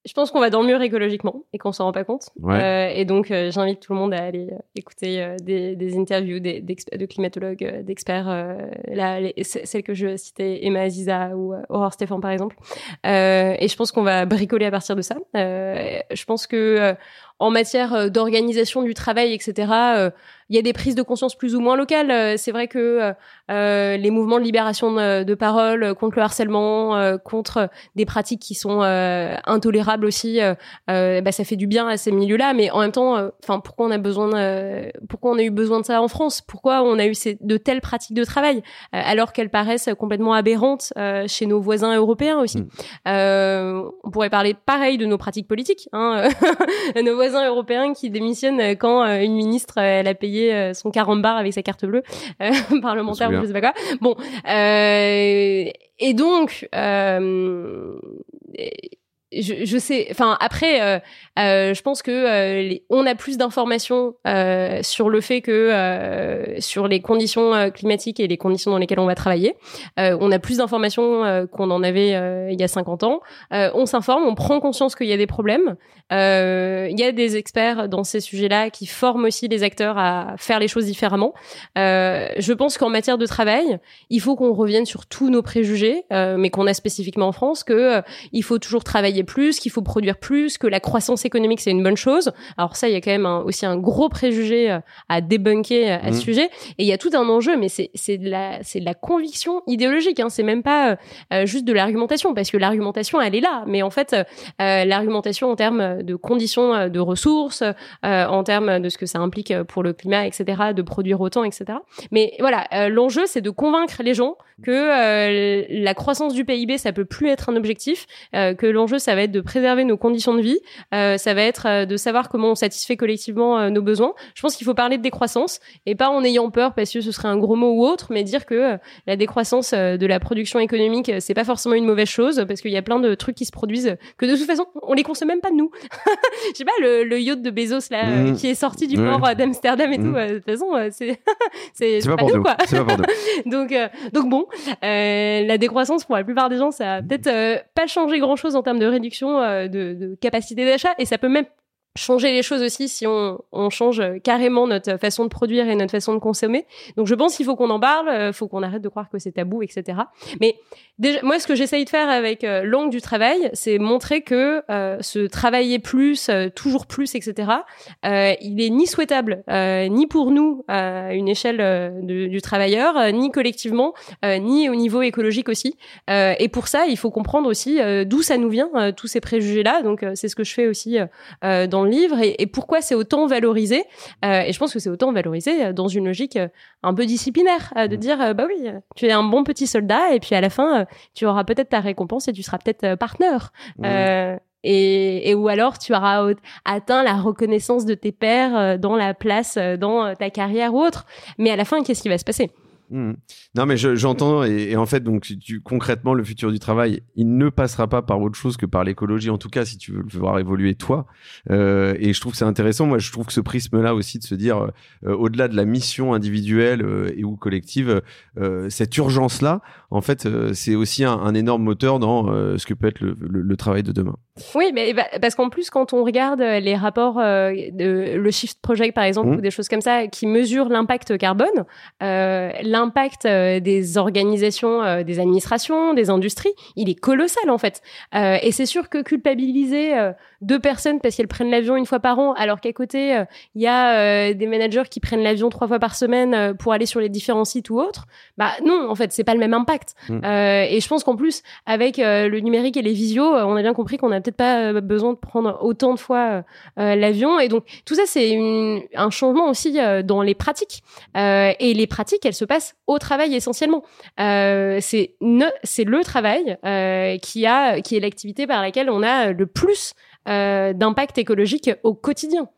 Je pense qu'on va dans le mur écologiquement et qu'on s'en rend pas compte. Ouais. Euh, et donc, euh, j'invite tout le monde à aller euh, écouter euh, des, des interviews des, de climatologues, d'experts. celles que je citais, Emma Aziza ou Aurore Stéphane, par exemple. Euh, et je pense qu'on va bricoler à partir de ça. Euh, je pense que euh, en matière d'organisation du travail, etc., euh, il y a des prises de conscience plus ou moins locales. Euh, C'est vrai que euh, euh, les mouvements de libération de, de parole contre le harcèlement, euh, contre des pratiques qui sont euh, intolérables aussi, bah, ça fait du bien à ces milieux-là. Mais en même temps, enfin, pourquoi on a besoin, de- pourquoi on a eu besoin de ça en France? Pourquoi on a eu ces, de telles pratiques de travail? Alors qu'elles paraissent complètement aberrantes chez nos voisins européens aussi Mm. On pourrait parler pareil de nos pratiques politiques. Hein, nos voisins européens qui démissionnent quand une ministre elle a payé euh, son carambar avec sa carte bleue euh, parlementaire ou je sais pas quoi. Bon, euh, et donc. Euh, je, sais, enfin après, euh, euh, je pense que euh, on a plus d'informations sur le fait que sur les conditions climatiques et les conditions dans lesquelles on va travailler. On a plus d'informations qu'on en avait il y a 50 ans. On s'informe, on prend conscience qu'il y a des problèmes. Il y a des experts dans ces sujets-là qui forment aussi les acteurs à faire les choses différemment. Je pense qu'en matière de travail, il faut qu'on revienne sur tous nos préjugés, mais qu'on a spécifiquement en France, que il faut toujours travailler plus, qu'il faut produire plus, que la croissance économique c'est une bonne chose. Alors ça, il y a quand même un- aussi un gros préjugé euh, à débunker euh, à ce Mhm. sujet. Et il y a tout un enjeu, mais c'est c'est de la c'est de la conviction idéologique. Hein. C'est même pas euh, juste de l'argumentation, parce que l'argumentation elle est là, mais en fait euh, l'argumentation en termes de conditions de ressources, euh, en termes de ce que ça implique pour le climat, etc., de produire autant, etc. Mais voilà, l'enjeu c'est de convaincre les gens que la croissance du PIB ça peut plus être un objectif, que l'enjeu ça va être de préserver nos conditions de vie, euh, ça va être euh, de savoir comment on satisfait collectivement euh, nos besoins. Je pense qu'il faut parler de décroissance et pas en ayant peur parce que ce serait un gros mot ou autre, mais dire que la décroissance de la production économique c'est pas forcément une mauvaise chose parce qu'il y a plein de trucs qui se produisent que de toute façon on les consomme même pas nous. Je sais pas le, le yacht de Bezos là Mhm. qui est sorti du port d'Amsterdam et Mhm. tout. de toute façon c'est c'est pas pas nous quoi. Pas donc, donc bon, la décroissance pour la plupart des gens, ça a peut-être pas changé grand-chose en termes de euh, de capacité d'achat, et ça peut même changer les choses aussi si on, change carrément notre façon de produire et notre façon de consommer. Donc je pense qu'il faut qu'on en parle, euh, faut qu'on arrête de croire que c'est tabou, etc. Mais moi, ce que j'essaye de faire avec euh, l'angle du travail, c'est montrer que euh, se travailler plus, euh, toujours plus, etc. il est ni souhaitable, ni pour nous à une échelle du travailleur, ni collectivement, ni au niveau écologique aussi. et pour ça, il faut comprendre aussi d'où ça nous vient, tous ces préjugés-là. Donc c'est ce que je fais aussi dans le livre et, pourquoi c'est autant valorisé. Euh, et je pense que c'est autant valorisé euh, dans une logique euh, un peu disciplinaire, de mm. dire bah oui, tu es un bon petit soldat et puis à la fin tu auras peut-être ta récompense et tu seras peut-être partenaire. et, et, ou alors tu auras atteint la reconnaissance de tes pairs dans la place, dans ta carrière ou autre. Mais à la fin, qu'est-ce qui va se passer? Hmm. Non, mais j'entends, et, en fait, donc, tu, concrètement, le futur du travail, il ne passera pas par autre chose que par l'écologie, en tout cas, si tu veux le voir évoluer toi. Euh, et je trouve que c'est intéressant. Moi, je trouve que ce prisme-là aussi, de se dire, euh, au-delà de la mission individuelle euh, et ou collective, cette urgence-là, en fait, c'est aussi un, énorme moteur dans ce que peut être le, travail de demain. Oui, mais bah, parce qu'en plus, quand on regarde les rapports de le Shift Project, par exemple, hmm. ou des choses comme ça, qui mesurent l'impact carbone, l'impact l'impact euh, des organisations, euh, des administrations, des industries, il est colossal en fait. Euh, et c'est sûr que culpabiliser deux personnes parce qu'elles prennent l'avion une fois par an, alors qu'à côté il y a des managers qui prennent l'avion trois fois par semaine pour aller sur les différents sites ou autres, bah non, en fait, c'est pas le même impact. Mm. et je pense qu'en plus, avec le numérique et les visios, on a bien compris qu'on n'a peut-être pas besoin de prendre autant de fois l'avion. Et donc tout ça, c'est un changement aussi dans les pratiques. et les pratiques, elles se passent au travail essentiellement. Euh, c'est le travail euh, qui a qui est l'activité par laquelle on a le plus euh, d'impact écologique au quotidien.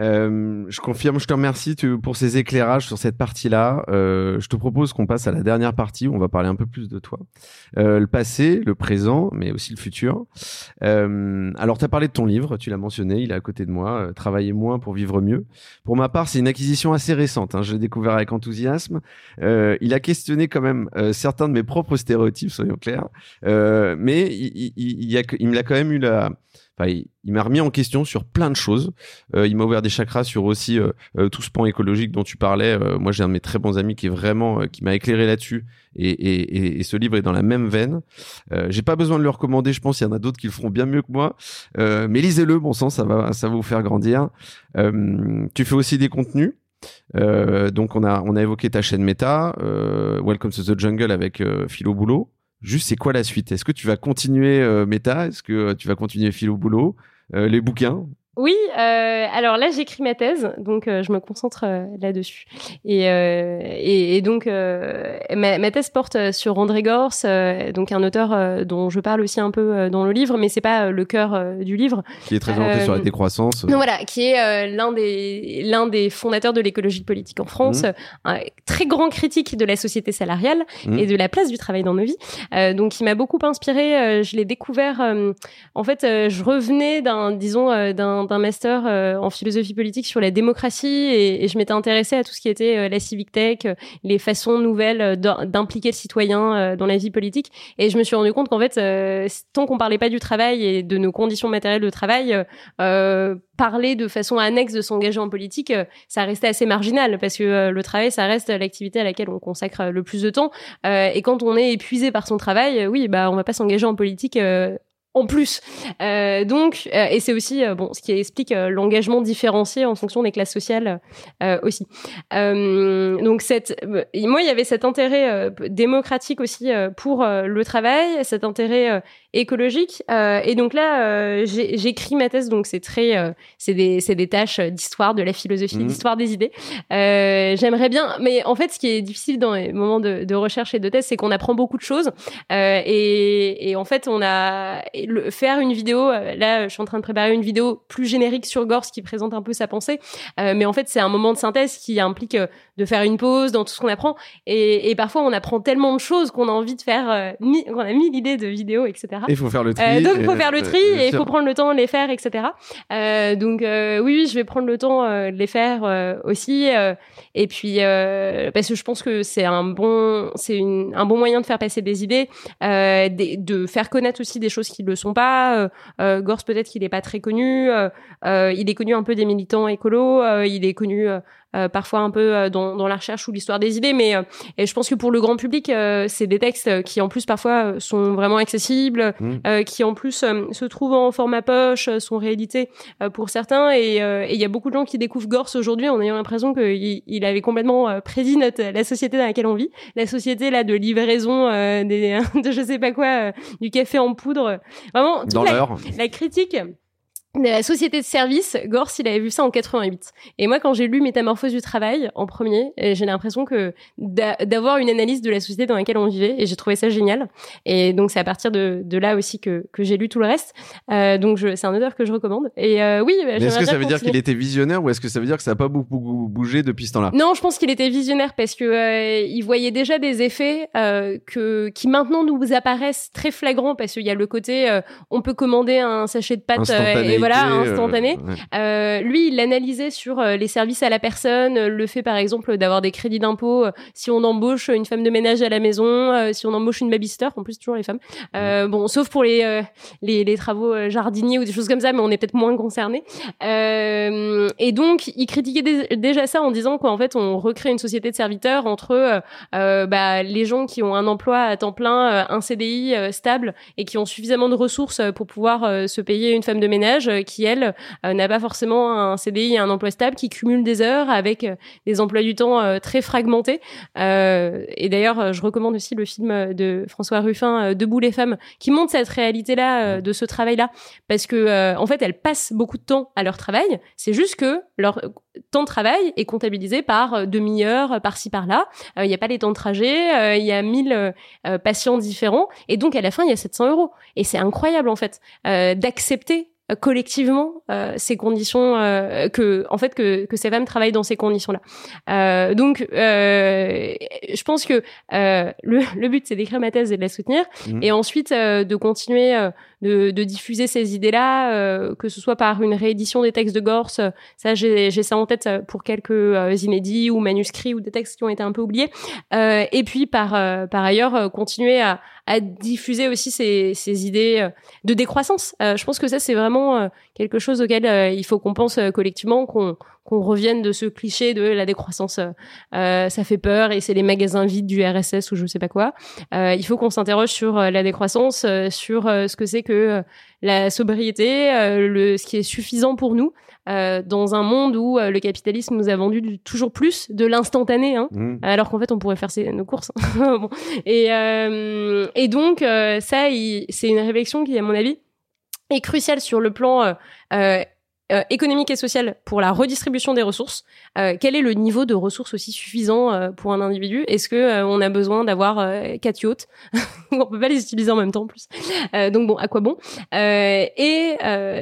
Euh, je confirme, je te remercie pour ces éclairages sur cette partie-là. Euh, je te propose qu'on passe à la dernière partie où on va parler un peu plus de toi. Euh, le passé, le présent, mais aussi le futur. Euh, alors, tu as parlé de ton livre, tu l'as mentionné, il est à côté de moi, euh, Travailler moins pour vivre mieux. Pour ma part, c'est une acquisition assez récent. Hein, je l'ai découvert avec enthousiasme. Il a questionné quand même certains de mes propres stéréotypes, soyons clairs. mais il, il, il, a, il me l'a quand même eu la il, m'a remis en question sur plein de choses. Euh, il m'a ouvert des chakras sur aussi euh, euh, tout ce pan écologique dont tu parlais. moi, j'ai un de mes très bons amis qui est vraiment qui m'a éclairé là-dessus. Et, et, et, ce livre est dans la même veine. j'ai pas besoin de le recommander. Je pense qu'il y en a d'autres qui le feront bien mieux que moi. mais lisez-le, bon sang, ça va, ça va vous faire grandir. tu fais aussi des contenus. donc on a on a évoqué ta chaîne Meta, Welcome to the Jungle avec Philo Boulot. Juste, c'est quoi la suite? Est-ce que tu vas continuer euh, Meta? Est-ce que euh, tu vas continuer Philo Boulot? Euh, Les bouquins? Oui, euh, alors là j'écris ma thèse, donc euh, je me concentre euh, là-dessus. Et, euh, et, et, donc ma, ma, thèse porte sur André Gors, donc un auteur dont je parle aussi un peu dans le livre, mais c'est pas le cœur du livre. Qui est très orienté sur la décroissance. Donc voilà, qui est l'un des l'un des fondateurs de l'écologie politique en France, mmh. un très grand critique de la société salariale mmh. et de la place du travail dans nos vies. donc il m'a beaucoup inspiré. je l'ai découvert. en fait, je revenais d'un disons d'un d'un master euh, en philosophie politique sur la démocratie et, je m'étais intéressée à tout ce qui était euh, la civic tech, euh, les façons nouvelles d'impliquer le citoyen dans la vie politique. Et je me suis rendu compte qu'en fait, tant qu'on parlait pas du travail et de nos conditions matérielles de travail, parler de façon annexe de s'engager en politique, ça restait assez marginal parce que le travail, ça reste l'activité à laquelle on consacre le plus de temps. et quand on est épuisé par son travail, oui, bah on va pas s'engager en politique en plus. Euh, donc, euh, et c'est aussi euh, bon, ce qui explique euh, l'engagement différencié en fonction des classes sociales aussi. donc, cette, moi, il y avait cet intérêt démocratique aussi pour le travail, cet intérêt écologique. et donc là, j'écris ma thèse, donc c'est très, c'est des, c'est des tâches d'histoire, de la philosophie, mmh. d'histoire des idées. J'aimerais bien, mais en fait, ce qui est difficile dans les moments de, de recherche et de thèse, c'est qu'on apprend beaucoup de choses. et, et en fait, on a le, faire une vidéo, euh, là, je suis en train de préparer une vidéo plus générique sur Gorse qui présente un peu sa pensée, euh, mais en fait, c'est un moment de synthèse qui implique euh, de faire une pause dans tout ce qu'on apprend, et, et, parfois on apprend tellement de choses qu'on a envie de faire, on a mis l'idée de vidéo, etc. Il faut faire le tri. donc il faut faire le tri et il faut prendre le temps de les faire, etc. donc oui, je vais prendre le temps de les faire aussi. et puis parce que je pense que c'est un bon, c'est un bon moyen de faire passer des idées, de faire connaître aussi des choses qui ne le sont pas. Gors peut-être qu'il n'est pas très connu. il est connu un peu des militants écolos. il est connu euh, parfois un peu euh, dans, dans, la recherche ou l'histoire des idées, mais euh, et je pense que pour le grand public, c'est des textes qui en plus parfois sont vraiment accessibles, mmh. qui en plus se trouvent en format poche, sont réédités pour certains, et il y a beaucoup de gens qui découvrent Gors aujourd'hui en ayant l'impression qu'il il avait complètement prédit notre la société dans laquelle on vit, la société là de livraison des de je sais pas quoi, du café en poudre, vraiment dans la, la critique de la société de service, Gors, il avait vu ça en 88. Et moi, quand j'ai lu Métamorphose du travail en premier, j'ai l'impression que d'avoir une analyse de la société dans laquelle on vivait, et j'ai trouvé ça génial. Et donc, c'est à partir de, de là aussi que, que j'ai lu tout le reste. Euh, donc, c'est un auteur que je recommande. Et euh, oui, bah, est-ce que ça veut dire qu'il était visionnaire ou est-ce que ça veut dire que ça n'a pas beaucoup bougé depuis ce temps-là? Non, je pense qu'il était visionnaire parce que euh, il voyait déjà des effets euh, que qui maintenant nous apparaissent très flagrants parce qu'il y a le côté euh, on peut commander un sachet de pâtes voilà, euh, instantané. Euh, lui, il l'analysait sur euh, les services à la personne, le fait par exemple d'avoir des crédits d'impôt si on embauche une femme de ménage à la maison, si on embauche une babysitter, en plus toujours les femmes. bon, sauf pour les, les, les travaux jardiniers ou des choses comme ça, mais on est peut-être moins concernés. et donc, il critiquait déjà ça en disant qu'en fait, on recrée une société de serviteurs entre bah, les gens qui ont un emploi à temps plein, un CDI stable et qui ont suffisamment de ressources pour pouvoir se payer une femme de ménage qui elle euh, n'a pas forcément un CDI et un emploi stable, qui cumule des heures avec euh, des emplois du temps très fragmentés. et d'ailleurs, je recommande aussi le film de François Ruffin, Debout les femmes, qui montre cette réalité-là, de ce travail-là, parce que en fait, elles passent beaucoup de temps à leur travail. C'est juste que leur temps de travail est comptabilisé par demi-heure, par-ci par-là. Il n'y a pas les temps de trajet, il y a 1000 patients différents, et donc à la fin, il y a 700 euros. Et c'est incroyable en fait d'accepter euh, collectivement euh, ces conditions euh, que en fait que, que ces femmes travaillent dans ces conditions là euh, donc euh, je pense que le, le but c'est d'écrire ma thèse et de la soutenir mmh. et ensuite de continuer de, de, diffuser ces idées là que ce soit par une réédition des textes de Gorse. Ça j'ai ça en tête pour quelques inédits ou manuscrits ou des textes qui ont été un peu oubliés. Et puis par par ailleurs continuer à, à diffuser aussi ces, ces idées de décroissance. Je pense que ça c'est vraiment euh, quelque chose auquel euh, il faut qu'on pense euh, collectivement, qu'on qu'on revienne de ce cliché de la décroissance, ça fait peur et c'est les magasins vides du RSS ou je sais pas quoi. il faut qu'on s'interroge sur la décroissance, sur ce que c'est que la sobriété, le, ce qui est suffisant pour nous dans un monde où le capitalisme nous a vendu toujours plus de l'instantané, hein, mmh. alors qu'en fait on pourrait faire nos courses. bon. et, et donc ça, c'est une réflexion qui, à mon avis, est crucial sur le plan euh, économique et social pour la redistribution des ressources. Euh, quel est le niveau de ressources aussi suffisant euh, pour un individu? Est-ce que on a besoin d'avoir quatre yachts? On peut pas les utiliser en même temps en plus. donc bon, à quoi bon? Et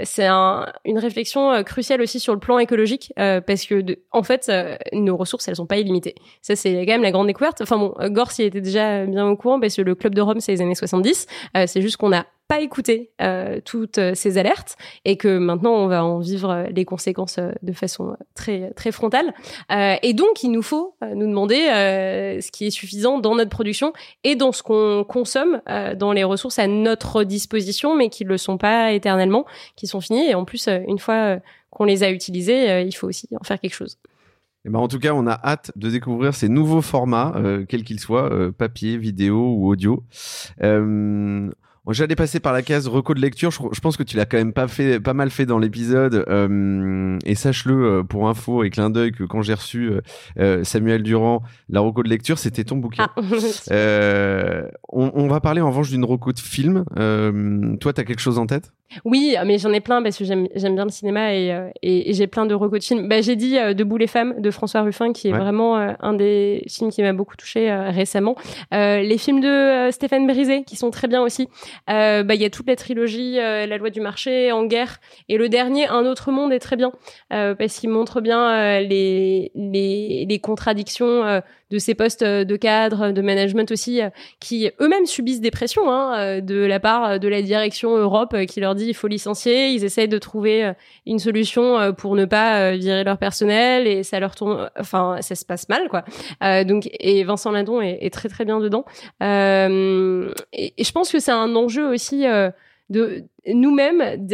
c'est un, une réflexion cruciale aussi sur le plan écologique parce que en fait, nos ressources elles sont pas illimitées. Ça c'est quand même la grande découverte. Enfin bon, Gors y était déjà bien au courant parce que le club de Rome c'est les années 70. c'est juste qu'on a pas écouté euh, toutes ces alertes et que maintenant on va en vivre les conséquences euh, de façon très très frontale. Euh, et donc il nous faut nous demander ce qui est suffisant dans notre production et dans ce qu'on consomme, dans les ressources à notre disposition, mais qui ne le sont pas éternellement, qui sont finies. Et en plus, une fois qu'on les a utilisées, il faut aussi en faire quelque chose. Eh ben en tout cas, on a hâte de découvrir ces nouveaux formats, quels qu'ils soient, papier, vidéo ou audio. J'allais passer par la case reco de lecture. Je, pense que tu l'as quand même pas fait, pas mal fait dans l'épisode. Euh, et sache-le euh, pour info et clin d'œil que quand j'ai reçu euh, Samuel Durand, la reco de lecture, c'était ton bouquin. Ah. on, on, va parler en revanche d'une reco de film. toi, t'as quelque chose en tête? Oui, mais j'en ai plein parce que j'aime bien le cinéma et, euh, et, et j'ai plein de films. Bah, j'ai dit euh, Debout les femmes de François Ruffin qui est vraiment euh, un des films qui m'a beaucoup touché récemment. les films de Stéphane Brisé qui sont très bien aussi. Bah, il y a toute la trilogie La loi du marché, En guerre et le dernier Un autre monde est très bien parce qu'il montre bien les, les, les contradictions de ces postes de cadre, de management aussi, qui eux-mêmes subissent des pressions hein, de la part de la direction Europe qui leur dit il faut licencier, ils essayent de trouver euh, une solution euh, pour ne pas euh, virer leur personnel et ça leur tourne, enfin ça se passe mal quoi. donc et Vincent Ladon est, très très bien dedans. et, je pense que c'est un enjeu aussi de nous-mêmes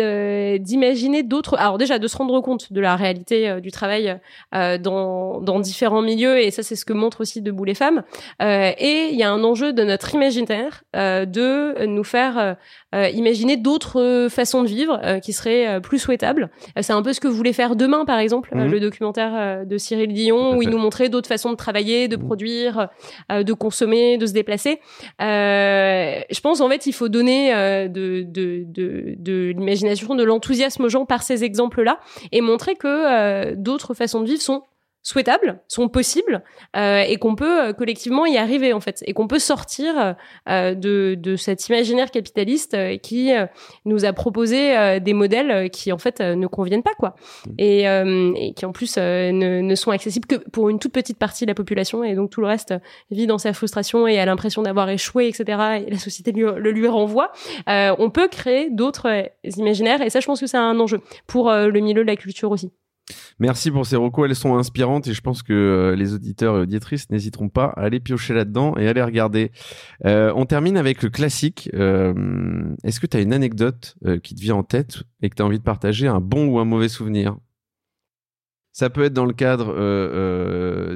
d'imaginer d'autres alors déjà de se rendre compte de la réalité euh, du travail euh, dans, dans différents milieux et ça c'est ce que montre aussi debout les femmes euh, et il y a un enjeu de notre imaginaire euh, de nous faire euh, imaginer d'autres façons de vivre qui seraient plus souhaitables c'est un peu ce que voulait faire demain par exemple mhm. le documentaire de Cyril Dion où il nous montrait d'autres façons de travailler de mhm. produire de consommer de se déplacer je pense en fait il faut donner de, de, de de, l'imagination, de l'enthousiasme aux gens par ces exemples-là et montrer que euh, d'autres façons de vivre sont souhaitables, sont possibles euh, et qu'on peut euh, collectivement y arriver en fait et qu'on peut sortir euh, de, de cet imaginaire capitaliste euh, qui euh, nous a proposé des modèles qui en fait ne conviennent pas quoi. Mmh. et, et qui en plus ne, ne, sont accessibles que pour une toute petite partie de la population et donc tout le reste vit dans sa frustration et a l'impression d'avoir échoué etc et la société lui, le lui renvoie. On peut créer d'autres imaginaires et ça je pense que c'est un enjeu pour le milieu de la culture aussi Merci pour ces recours, elles sont inspirantes et je pense que euh, les auditeurs et auditrices n'hésiteront pas à aller piocher là-dedans et à les regarder. Euh, on termine avec le classique. Euh, est-ce que tu as une anecdote qui te vient en tête et que tu as envie de partager, un bon ou un mauvais souvenir? Ça peut être dans le cadre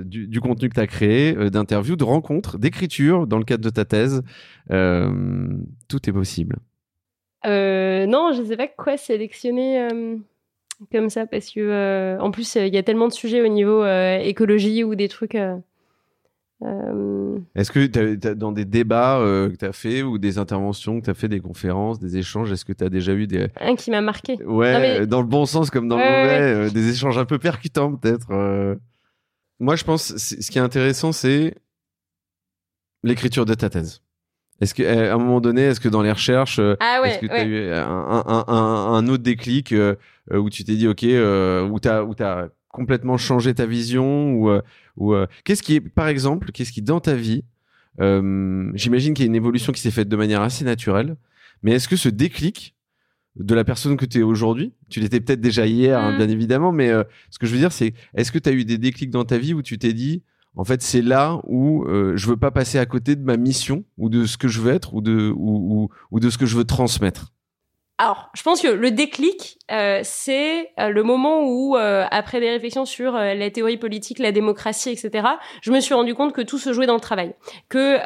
du, du, contenu que tu as créé, d'interviews, de rencontres, d'écriture, dans le cadre de ta thèse. tout est possible. non, je ne sais pas quoi sélectionner comme ça parce que euh, en plus il y a tellement de sujets au niveau euh, écologie ou des trucs. Euh, est-ce que dans des débats que tu as fait ou des interventions que tu as fait, des conférences, des échanges, est-ce que tu as déjà eu des. Un qui m'a marqué. Ouais, dans le bon sens comme dans le mauvais, des échanges un peu percutants peut-être. Moi je pense, ce qui est intéressant, c'est l'écriture de ta thèse. Est-ce qu'à un moment donné, est-ce que dans les recherches, ah est-ce que tu as eu un, un, un, un, autre déclic euh, où tu t'es dit, OK, euh, où tu as, complètement changé ta vision ou, euh, ou qu'est-ce qui est, par exemple, qu'est-ce qui dans ta vie, j'imagine qu'il y a une évolution qui s'est faite de manière assez naturelle, mais est-ce que ce déclic de la personne que tu es aujourd'hui, tu l'étais peut-être déjà hier, hein, mm. bien évidemment, mais ce que je veux dire, c'est est-ce que tu as eu des déclics dans ta vie où tu t'es dit, en fait, c'est là où je veux pas passer à côté de ma mission ou de ce que je veux être ou de, ou, ou de ce que je veux transmettre? Alors, je pense que le déclic, euh, c'est euh, le moment où, euh, après des réflexions sur la théorie politique, la démocratie, etc., je me suis rendu compte que tout se jouait dans le travail, que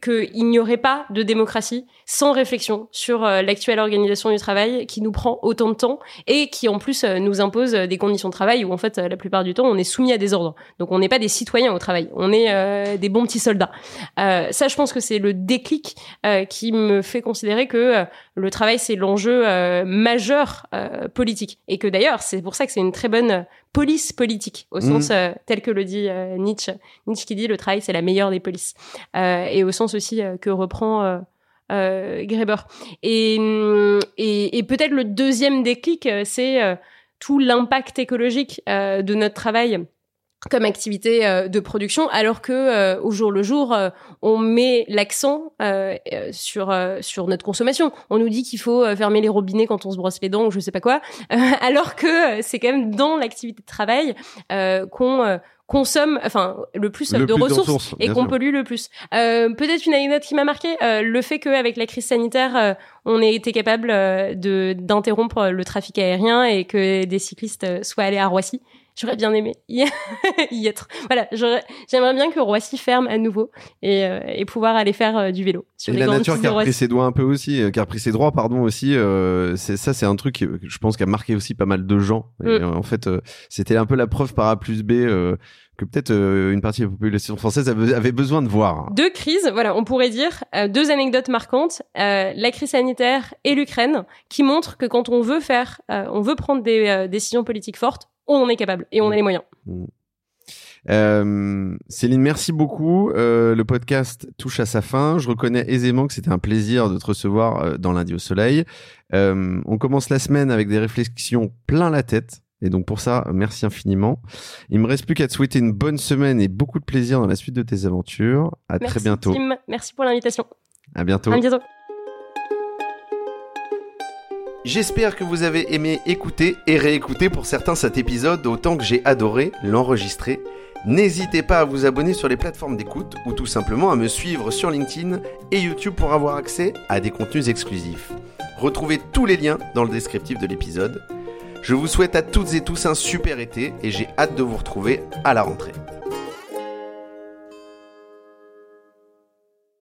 qu'il n'y aurait pas de démocratie sans réflexion sur l'actuelle organisation du travail qui nous prend autant de temps et qui en plus nous impose des conditions de travail où en fait la plupart du temps on est soumis à des ordres. Donc on n'est pas des citoyens au travail, on est des bons petits soldats. ça, je pense que c'est le déclic qui me fait considérer que le travail c'est l'enjeu euh, majeur euh, politique. Et que d'ailleurs, c'est pour ça que c'est une très bonne police politique, au sens mm. euh, tel que le dit Nietzsche. Nietzsche qui dit le travail, c'est la meilleure des polices. et au sens aussi que reprend... Greber. Et, et, et peut-être le deuxième déclic, c'est tout l'impact écologique de notre travail comme activité euh, de production, alors que euh, au jour le jour, euh, on met l'accent sur sur notre consommation. On nous dit qu'il faut fermer les robinets quand on se brosse les dents ou je sais pas quoi, alors que c'est quand même dans l'activité de travail qu'on consomme enfin le plus de ressources, et qu'on pollue le plus. Peut-être une anecdote qui m'a marqué, le fait qu'avec la crise sanitaire, on ait été capable de d'interrompre le trafic aérien et que des cyclistes soient allés à Roissy j'aurais bien aimé y, être. Voilà, j'aimerais bien que Roissy ferme à nouveau et, euh, et pouvoir aller faire euh, du vélo. Sur et la nature qui a repris ses doigts un peu aussi, euh, qui a repris ses droits, pardon aussi. c'est ça, c'est un truc qui, je pense qui a marqué aussi pas mal de gens. Mm. en fait, c'était un peu la preuve par A plus B que peut-être une partie de la population française avait besoin de voir. Deux crises, voilà, on pourrait dire, deux anecdotes marquantes, la crise sanitaire et l'Ukraine, qui montrent que quand on veut faire, on veut prendre des décisions politiques fortes, on en est capable et on a les moyens. Mm. Euh, Céline, merci beaucoup. Euh, le podcast touche à sa fin. Je reconnais aisément que c'était un plaisir de te recevoir euh, dans Lundi au Soleil. on commence la semaine avec des réflexions plein la tête. Et donc pour ça, merci infiniment. Il me reste plus qu'à te souhaiter une bonne semaine et beaucoup de plaisir dans la suite de tes aventures. À très bientôt. Tim. Merci pour l'invitation. À bientôt. À bientôt. J'espère que vous avez aimé écouter et réécouter pour certains cet épisode autant que j'ai adoré l'enregistrer. N'hésitez pas à vous abonner sur les plateformes d'écoute ou tout simplement à me suivre sur LinkedIn et YouTube pour avoir accès à des contenus exclusifs. Retrouvez tous les liens dans le descriptif de l'épisode. Je vous souhaite à toutes et tous un super été et j'ai hâte de vous retrouver à la rentrée.